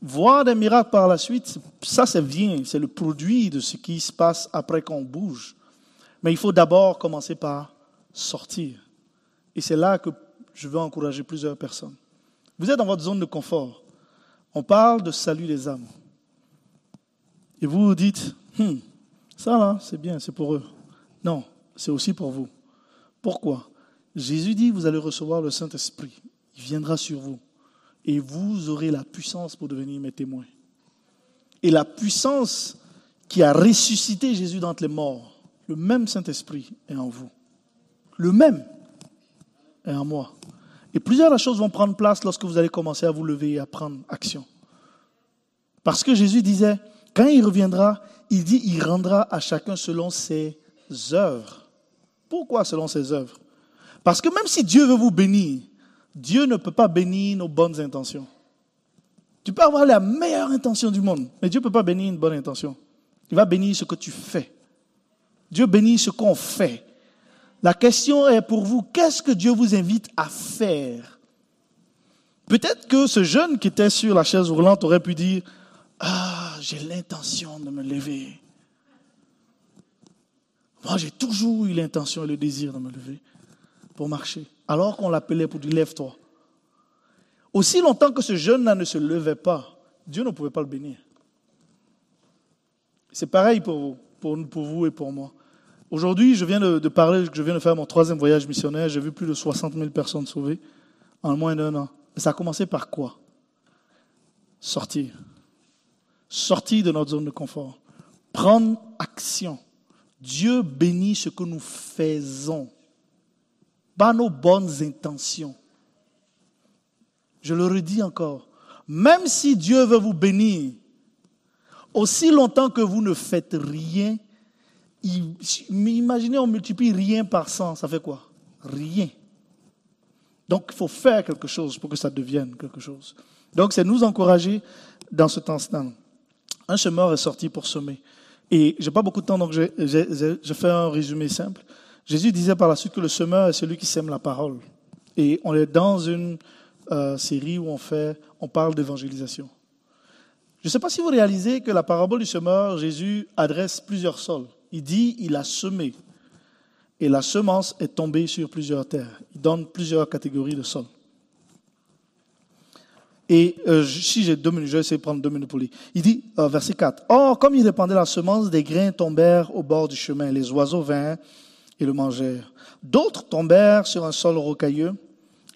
Voir des miracles par la suite, ça, c'est bien, c'est le produit de ce qui se passe après qu'on bouge. Mais il faut d'abord commencer par sortir. Et c'est là que je veux encourager plusieurs personnes. Vous êtes dans votre zone de confort. On parle de salut des âmes. Et vous vous dites, hmm, ça là, c'est bien, c'est pour eux. Non, c'est aussi pour vous. Pourquoi? Jésus dit, vous allez recevoir le Saint-Esprit. Il viendra sur vous et vous aurez la puissance pour devenir mes témoins. Et la puissance qui a ressuscité Jésus d'entre les morts, le même Saint-Esprit est en vous. Le même est en moi. Et plusieurs choses vont prendre place lorsque vous allez commencer à vous lever et à prendre action. Parce que Jésus disait, quand il reviendra, il dit, il rendra à chacun selon ses œuvres. Pourquoi selon ses œuvres? Parce que même si Dieu veut vous bénir, Dieu ne peut pas bénir nos bonnes intentions. Tu peux avoir la meilleure intention du monde, mais Dieu ne peut pas bénir une bonne intention. Il va bénir ce que tu fais. Dieu bénit ce qu'on fait. La question est pour vous, qu'est-ce que Dieu vous invite à faire? Peut-être que ce jeune qui était sur la chaise roulante aurait pu dire, ah, j'ai l'intention de me lever. Moi, j'ai toujours eu l'intention et le désir de me lever pour marcher alors qu'on l'appelait pour dire lève-toi. Aussi longtemps que ce jeune-là ne se levait pas, Dieu ne pouvait pas le bénir. C'est pareil pour vous, pour, vous et pour moi. Aujourd'hui, je viens de, parler, je viens de faire mon troisième voyage missionnaire. J'ai vu plus de 60 000 personnes sauvées en moins d'un an. ça a commencé par quoi? Sortir. Sortir de notre zone de confort. Prendre action. Dieu bénit ce que nous faisons pas nos bonnes intentions. Je le redis encore. Même si Dieu veut vous bénir, aussi longtemps que vous ne faites rien, imaginez, on multiplie rien par 100, ça fait quoi? Rien. Donc, il faut faire quelque chose pour que ça devienne quelque chose. Donc, c'est nous encourager dans ce temps-là. Un semeur est sorti pour semer. Et j'ai pas beaucoup de temps, donc je, fais un résumé simple. Jésus disait par la suite que le semeur est celui qui sème la parole. Et on est dans une euh, série où on, fait, on parle d'évangélisation. Je ne sais pas si vous réalisez que la parabole du semeur, Jésus adresse plusieurs sols. Il dit, il a semé. Et la semence est tombée sur plusieurs terres. Il donne plusieurs catégories de sols. Et euh, si j'ai deux minutes, je vais essayer de prendre deux minutes pour lire. Il dit, euh, verset 4, Or, comme il répandait la semence, des grains tombèrent au bord du chemin. Les oiseaux vinrent et le mangèrent. D'autres tombèrent sur un sol rocailleux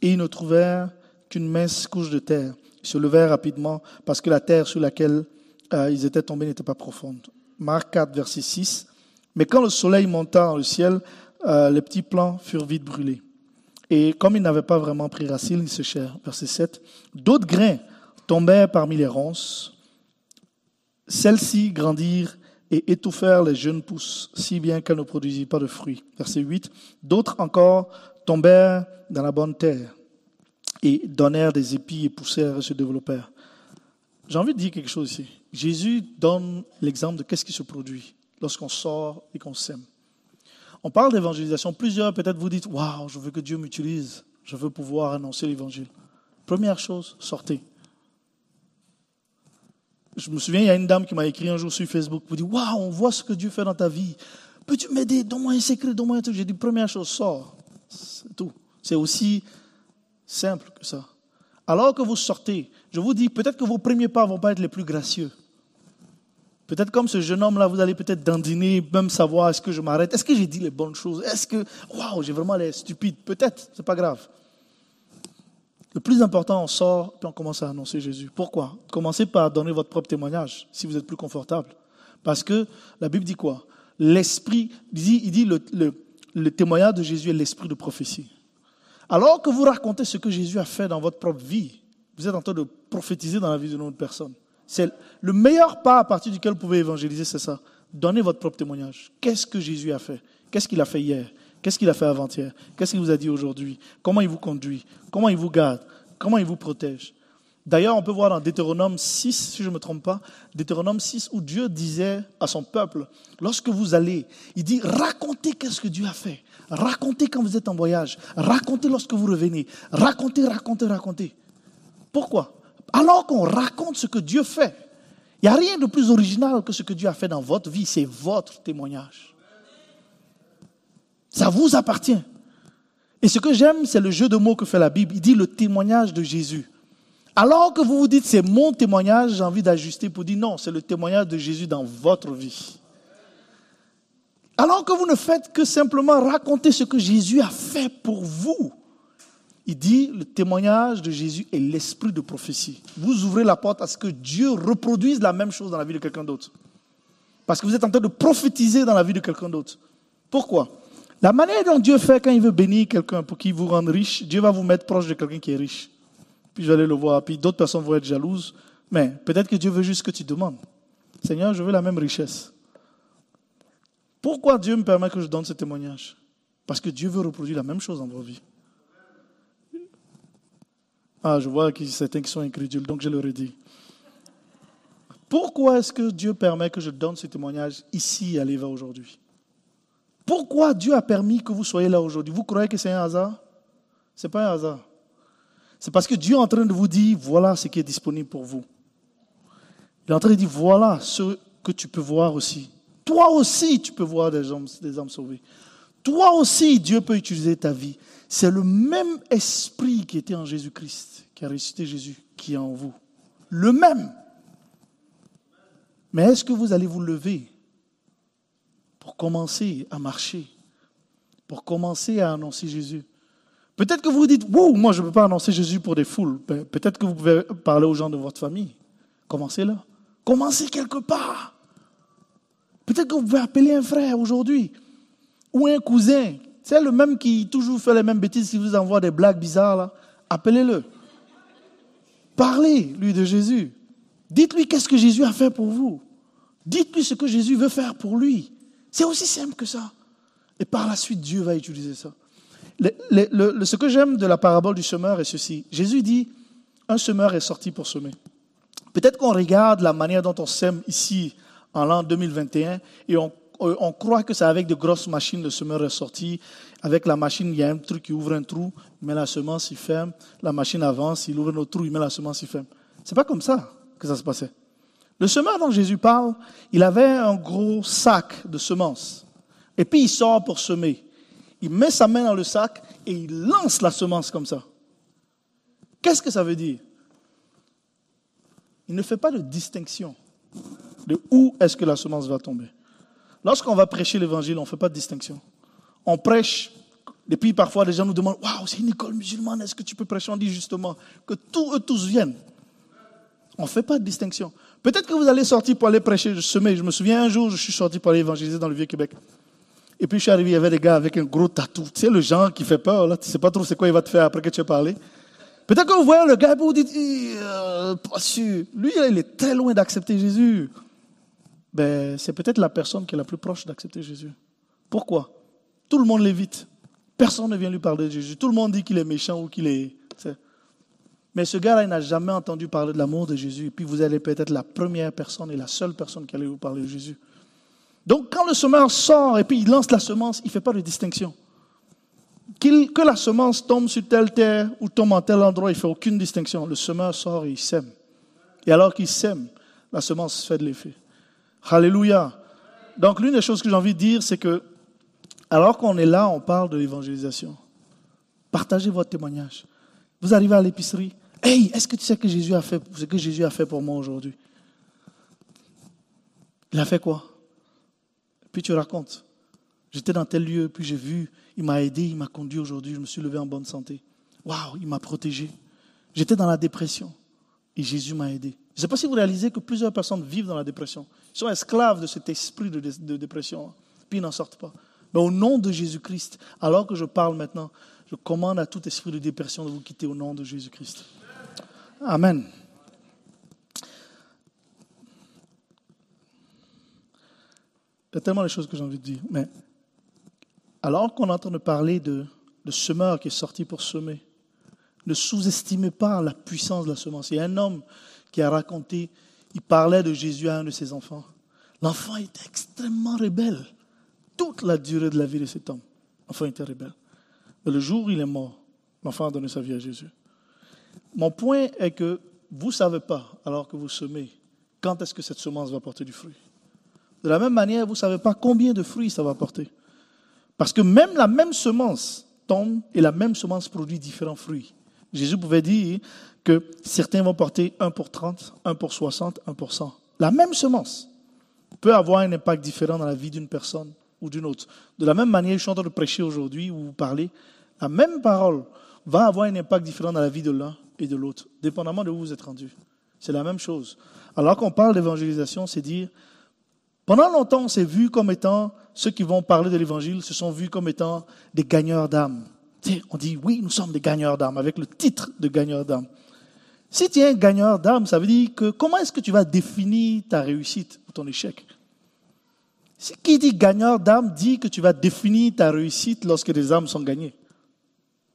et ils ne trouvèrent qu'une mince couche de terre. Ils se levèrent rapidement parce que la terre sur laquelle euh, ils étaient tombés n'était pas profonde. Marc 4, verset 6. Mais quand le soleil monta dans le ciel, euh, les petits plants furent vite brûlés. Et comme ils n'avaient pas vraiment pris racine, ils séchèrent. Verset 7. D'autres grains tombèrent parmi les ronces. Celles-ci grandirent et étouffèrent les jeunes pousses, si bien qu'elles ne produisirent pas de fruits. Verset 8. D'autres encore tombèrent dans la bonne terre et donnèrent des épis et poussèrent et se développèrent. J'ai envie de dire quelque chose ici. Jésus donne l'exemple de qu'est-ce qui se produit lorsqu'on sort et qu'on sème. On parle d'évangélisation. Plusieurs, peut-être, vous dites Waouh, je veux que Dieu m'utilise. Je veux pouvoir annoncer l'évangile. Première chose, sortez. Je me souviens, il y a une dame qui m'a écrit un jour sur Facebook pour dire Waouh, on voit ce que Dieu fait dans ta vie. Peux-tu m'aider? Donne-moi un secret, donne-moi un truc. J'ai dit Première chose, sors. C'est tout. C'est aussi simple que ça. Alors que vous sortez, je vous dis, peut-être que vos premiers pas ne vont pas être les plus gracieux. Peut-être comme ce jeune homme-là, vous allez peut-être dandiner, même savoir est-ce que je m'arrête, est-ce que j'ai dit les bonnes choses, est-ce que, waouh, j'ai vraiment l'air stupide? Peut-être, c'est pas grave. Le plus important, on sort, puis on commence à annoncer Jésus. Pourquoi? Commencez par donner votre propre témoignage, si vous êtes plus confortable. Parce que la Bible dit quoi? L'esprit, il dit, le, le témoignage de Jésus est l'esprit de prophétie. Alors que vous racontez ce que Jésus a fait dans votre propre vie, vous êtes en train de prophétiser dans la vie d'une autre personne. C'est le meilleur pas à partir duquel vous pouvez évangéliser, c'est ça. Donnez votre propre témoignage. Qu'est-ce que Jésus a fait? Qu'est-ce qu'il a fait hier? Qu'est-ce qu'il a fait avant-hier? Qu'est-ce qu'il vous a dit aujourd'hui? Comment il vous conduit? Comment il vous garde? Comment il vous protège? D'ailleurs, on peut voir dans Deutéronome 6, si je ne me trompe pas, Deutéronome 6, où Dieu disait à son peuple, lorsque vous allez, il dit, racontez qu'est-ce que Dieu a fait. Racontez quand vous êtes en voyage. Racontez lorsque vous revenez. Racontez, racontez, racontez. Pourquoi? Alors qu'on raconte ce que Dieu fait, il n'y a rien de plus original que ce que Dieu a fait dans votre vie. C'est votre témoignage. Ça vous appartient. Et ce que j'aime, c'est le jeu de mots que fait la Bible. Il dit le témoignage de Jésus. Alors que vous vous dites c'est mon témoignage, j'ai envie d'ajuster pour dire non, c'est le témoignage de Jésus dans votre vie. Alors que vous ne faites que simplement raconter ce que Jésus a fait pour vous. Il dit le témoignage de Jésus est l'esprit de prophétie. Vous ouvrez la porte à ce que Dieu reproduise la même chose dans la vie de quelqu'un d'autre. Parce que vous êtes en train de prophétiser dans la vie de quelqu'un d'autre. Pourquoi? La manière dont Dieu fait quand il veut bénir quelqu'un pour qu'il vous rende riche, Dieu va vous mettre proche de quelqu'un qui est riche puis je vais aller le voir, puis d'autres personnes vont être jalouses. Mais peut-être que Dieu veut juste que tu demandes. Seigneur, je veux la même richesse. Pourquoi Dieu me permet que je donne ce témoignage? Parce que Dieu veut reproduire la même chose dans vos vies. Ah, je vois qu'il y a certains qui sont incrédules, donc je leur ai dit. Pourquoi est-ce que Dieu permet que je donne ce témoignage ici à l'Eva aujourd'hui? Pourquoi Dieu a permis que vous soyez là aujourd'hui? Vous croyez que c'est un hasard? Ce n'est pas un hasard. C'est parce que Dieu est en train de vous dire, voilà ce qui est disponible pour vous. Il est en train de dire, voilà ce que tu peux voir aussi. Toi aussi, tu peux voir des hommes, des âmes sauvées. Toi aussi, Dieu peut utiliser ta vie. C'est le même esprit qui était en Jésus-Christ, qui a ressuscité Jésus, qui est en vous. Le même. Mais est-ce que vous allez vous lever pour commencer à marcher, pour commencer à annoncer Jésus? Peut-être que vous vous dites, wow, moi je ne peux pas annoncer Jésus pour des foules. Peut-être que vous pouvez parler aux gens de votre famille. Commencez là. Commencez quelque part. Peut-être que vous pouvez appeler un frère aujourd'hui. Ou un cousin. C'est le même qui toujours fait les mêmes bêtises, qui vous envoie des blagues bizarres là. Appelez-le. Parlez, lui, de Jésus. Dites-lui qu'est-ce que Jésus a fait pour vous. Dites-lui ce que Jésus veut faire pour lui. C'est aussi simple que ça. Et par la suite, Dieu va utiliser ça ce que j'aime de la parabole du semeur est ceci. Jésus dit, un semeur est sorti pour semer. Peut-être qu'on regarde la manière dont on sème ici en l'an 2021 et on, on, croit que c'est avec de grosses machines le semeur est sorti. Avec la machine, il y a un truc qui ouvre un trou, met la semence, il ferme. La machine avance, il ouvre un autre trou, il met la semence, il ferme. C'est pas comme ça que ça se passait. Le semeur dont Jésus parle, il avait un gros sac de semences. Et puis il sort pour semer il met sa main dans le sac et il lance la semence comme ça. Qu'est-ce que ça veut dire? Il ne fait pas de distinction de où est-ce que la semence va tomber. Lorsqu'on va prêcher l'évangile, on ne fait pas de distinction. On prêche, et puis parfois les gens nous demandent Waouh, c'est une école musulmane, est-ce que tu peux prêcher? On dit justement que tous eux tous viennent. On ne fait pas de distinction. Peut-être que vous allez sortir pour aller prêcher, semer. Je me souviens un jour, je suis sorti pour aller évangéliser dans le Vieux-Québec. Et puis je suis arrivé, il y avait des gars avec un gros tatou. Tu sais, le genre qui fait peur, là. Tu sais pas trop c'est quoi il va te faire après que tu aies parlé. Peut-être que vous voyez le gars et vous dites, euh, pas sûr. Lui, il est très loin d'accepter Jésus. Ben, c'est peut-être la personne qui est la plus proche d'accepter Jésus. Pourquoi? Tout le monde l'évite. Personne ne vient lui parler de Jésus. Tout le monde dit qu'il est méchant ou qu'il est. Mais ce gars-là, il n'a jamais entendu parler de l'amour de Jésus. Et puis vous allez peut-être la première personne et la seule personne qui allait vous parler de Jésus. Donc quand le semeur sort et puis il lance la semence, il ne fait pas de distinction. que la semence tombe sur telle terre ou tombe en tel endroit, il ne fait aucune distinction. Le semeur sort et il sème. Et alors qu'il sème, la semence fait de l'effet. Alléluia. Donc l'une des choses que j'ai envie de dire, c'est que alors qu'on est là, on parle de l'évangélisation. Partagez votre témoignage. Vous arrivez à l'épicerie. Hey, est-ce que tu sais que Jésus a fait ce que Jésus a fait pour moi aujourd'hui? Il a fait quoi? Puis tu racontes. J'étais dans tel lieu, puis j'ai vu, il m'a aidé, il m'a conduit aujourd'hui, je me suis levé en bonne santé. Waouh, il m'a protégé. J'étais dans la dépression et Jésus m'a aidé. Je ne sais pas si vous réalisez que plusieurs personnes vivent dans la dépression. Sont esclaves de cet esprit de, dépression, puis ils n'en sortent pas. Mais au nom de Jésus-Christ, alors que je parle maintenant, je commande à tout esprit de dépression de vous quitter au nom de Jésus-Christ. Amen. Il y a tellement de choses que j'ai envie de dire. Mais alors qu'on est en train de parler de, de semeur qui est sorti pour semer, Ne sous-estimez pas la puissance de la semence. Il y a un homme qui a raconté, il parlait de Jésus à un de ses enfants. L'enfant était extrêmement rebelle. Toute la durée de la vie de cet homme, l'enfant était rebelle. Mais le jour où il est mort, l'enfant a donné sa vie à Jésus. Mon point est que vous ne savez pas, alors que vous semez, quand est-ce que cette semence va porter du fruit? De la même manière, vous ne savez pas combien de fruits ça va porter. Parce que même la même semence tombe et la même semence produit différents fruits. Jésus pouvait dire que certains vont porter 1 pour 30, 1 pour 60, 1 pour 100. La même semence peut avoir un impact différent dans la vie d'une personne ou d'une autre. De la même manière, je suis en train de prêcher aujourd'hui ou vous parlez, la même parole va avoir un impact différent dans la vie de l'un et de l'autre, dépendamment de où vous êtes rendu. C'est la même chose. Alors qu'on parle d'évangélisation, c'est dire, pendant longtemps, on s'est vu comme étant, ceux qui vont parler de l'évangile se sont vus comme étant des gagneurs On dit, oui, nous sommes des gagneurs d'âme, avec le titre de gagneurs d'âme. Si tu es un gagneur d'âme, ça veut dire que comment est-ce que tu vas définir ta réussite ou ton échec? Si qui dit gagneur d'âme dit que tu vas définir ta réussite lorsque des âmes sont gagnées.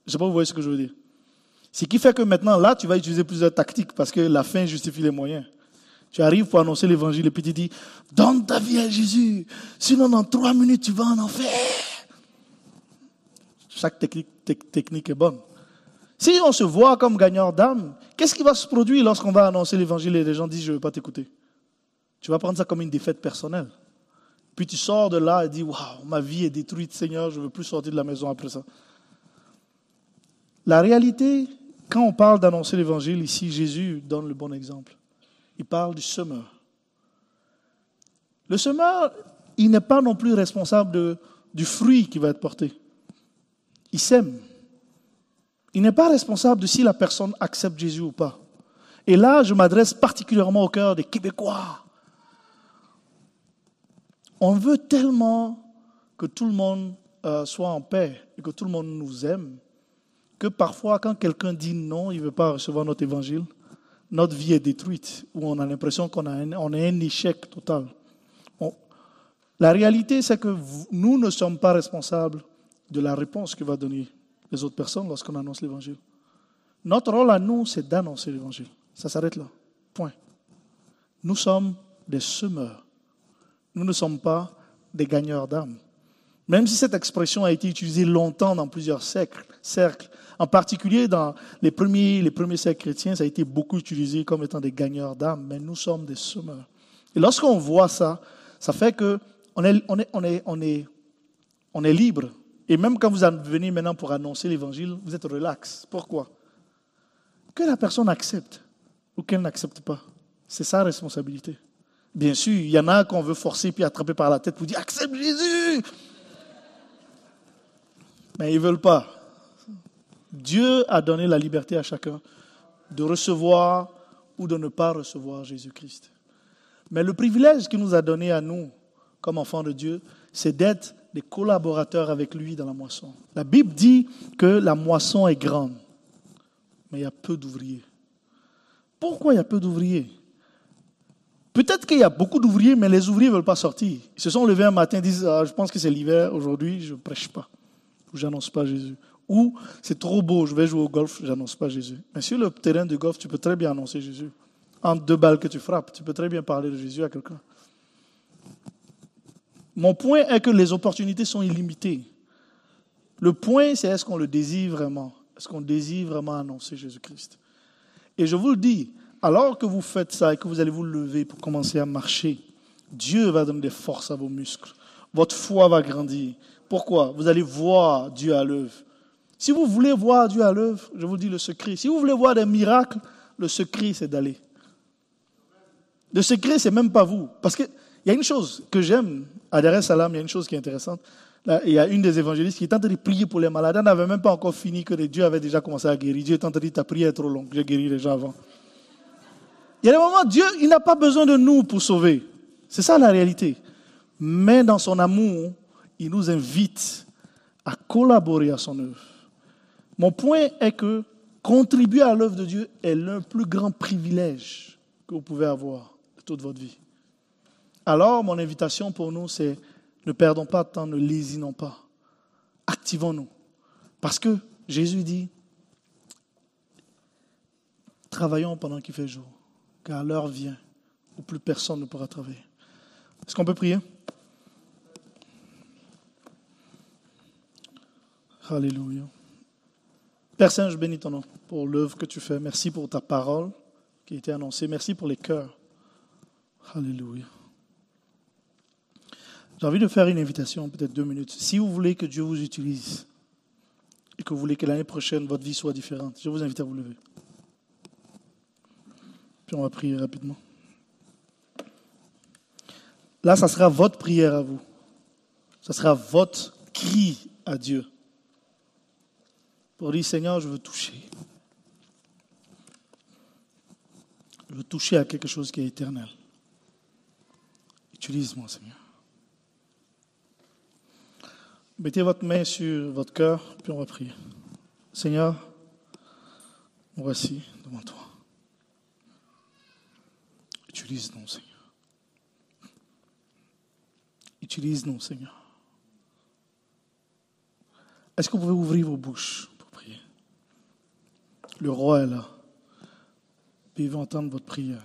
Je ne sais pas vous voyez ce que je veux dire. Ce qui fait que maintenant, là, tu vas utiliser plusieurs tactiques parce que la fin justifie les moyens. Tu arrives pour annoncer l'évangile et puis tu dis, donne ta vie à Jésus, sinon dans trois minutes tu vas en enfer. Chaque technique, est bonne. Si on se voit comme gagneur d'âme, qu'est-ce qui va se produire lorsqu'on va annoncer l'évangile et les gens disent, je ne veux pas t'écouter? Tu vas prendre ça comme une défaite personnelle. Puis tu sors de là et dis, waouh, ma vie est détruite, Seigneur, je ne veux plus sortir de la maison après ça. La réalité, quand on parle d'annoncer l'évangile, ici, Jésus donne le bon exemple. Il parle du semeur. Le semeur, il n'est pas non plus responsable du fruit qui va être porté. Il sème. Il n'est pas responsable de si la personne accepte Jésus ou pas. Et là, je m'adresse particulièrement au cœur des Québécois. On veut tellement que tout le monde euh, soit en paix et que tout le monde nous aime que parfois, quand quelqu'un dit non, il ne veut pas recevoir notre évangile, notre vie est détruite, ou on a l'impression qu'on a on un échec total. la réalité, c'est que nous ne sommes pas responsables de la réponse que va donner les autres personnes lorsqu'on annonce l'évangile. Notre rôle à nous, c'est d'annoncer l'évangile. Ça s'arrête là. Point. Nous sommes des semeurs. Nous ne sommes pas des gagneurs d'âme. Même si cette expression a été utilisée longtemps dans plusieurs cercles, cercles en particulier dans les premiers, les premiers siècles chrétiens, ça a été beaucoup utilisé comme étant des gagneurs d'âme, mais nous sommes des semeurs. Et lorsqu'on voit ça, ça fait que on est, on est, on est, on est, on est libre. Et même quand vous venez maintenant pour annoncer l'évangile, vous êtes relax. Pourquoi? Que la personne accepte ou qu'elle n'accepte pas. C'est sa responsabilité. Bien sûr, il y en a qu'on veut forcer puis attraper par la tête pour dire accepte Jésus. Mais ils ne veulent pas. Dieu a donné la liberté à chacun de recevoir ou de ne pas recevoir Jésus-Christ. Mais le privilège qu'il nous a donné à nous, comme enfants de Dieu, c'est d'être des collaborateurs avec lui dans la moisson. La Bible dit que la moisson est grande, mais il y a peu d'ouvriers. Pourquoi il y a peu d'ouvriers? Peut-être qu'il y a beaucoup d'ouvriers, mais les ouvriers ne veulent pas sortir. Ils se sont levés un matin et disent ah, Je pense que c'est l'hiver, aujourd'hui, je ne prêche pas, ou j'annonce pas Jésus. Ou c'est trop beau, je vais jouer au golf, j'annonce pas Jésus. Mais sur le terrain de golf, tu peux très bien annoncer Jésus. En deux balles que tu frappes, tu peux très bien parler de Jésus à quelqu'un. Mon point est que les opportunités sont illimitées. Le point, c'est est-ce qu'on le désire vraiment? Est-ce qu'on désire vraiment annoncer Jésus-Christ? Et je vous le dis, alors que vous faites ça et que vous allez vous lever pour commencer à marcher, Dieu va donner des forces à vos muscles. Votre foi va grandir. Pourquoi? Vous allez voir Dieu à l'œuvre. Si vous voulez voir Dieu à l'œuvre, je vous dis le secret. Si vous voulez voir des miracles, le secret, c'est d'aller. Le secret, c'est même pas vous. Parce qu'il y a une chose que j'aime à Dar il y a une chose qui est intéressante. il y a une des évangélistes qui est en train de prier pour les malades. Elle n'avait même pas encore fini que Dieu avait déjà commencé à guérir. Dieu est en train de dire, ta prière est trop longue, j'ai guéri les gens avant. Il y a des moments, Dieu, il n'a pas besoin de nous pour sauver. C'est ça la réalité. Mais dans son amour, il nous invite à collaborer à son œuvre. Mon point est que contribuer à l'œuvre de Dieu est le plus grand privilège que vous pouvez avoir de toute votre vie. Alors, mon invitation pour nous, c'est ne perdons pas de temps, ne lésinons pas. Activons-nous. Parce que Jésus dit, travaillons pendant qu'il fait jour, car l'heure vient où plus personne ne pourra travailler. Est-ce qu'on peut prier? Alléluia. Père Saint, je bénis ton nom pour l'œuvre que tu fais. Merci pour ta parole qui a été annoncée. Merci pour les cœurs. Alléluia. J'ai envie de faire une invitation, peut-être deux minutes. Si vous voulez que Dieu vous utilise et que vous voulez que l'année prochaine votre vie soit différente, je vous invite à vous lever. Puis on va prier rapidement. Là, ça sera votre prière à vous. Ça sera votre cri à Dieu. Pour dire, Seigneur, je veux toucher. Je veux toucher à quelque chose qui est éternel. Utilise-moi, Seigneur. Mettez votre main sur votre cœur, puis on va prier. Seigneur, voici devant toi. Utilise-nous, Seigneur. Utilise-nous, Seigneur. Est-ce que vous pouvez ouvrir vos bouches pour prier? Le roi est là. Puis il va entendre votre prière.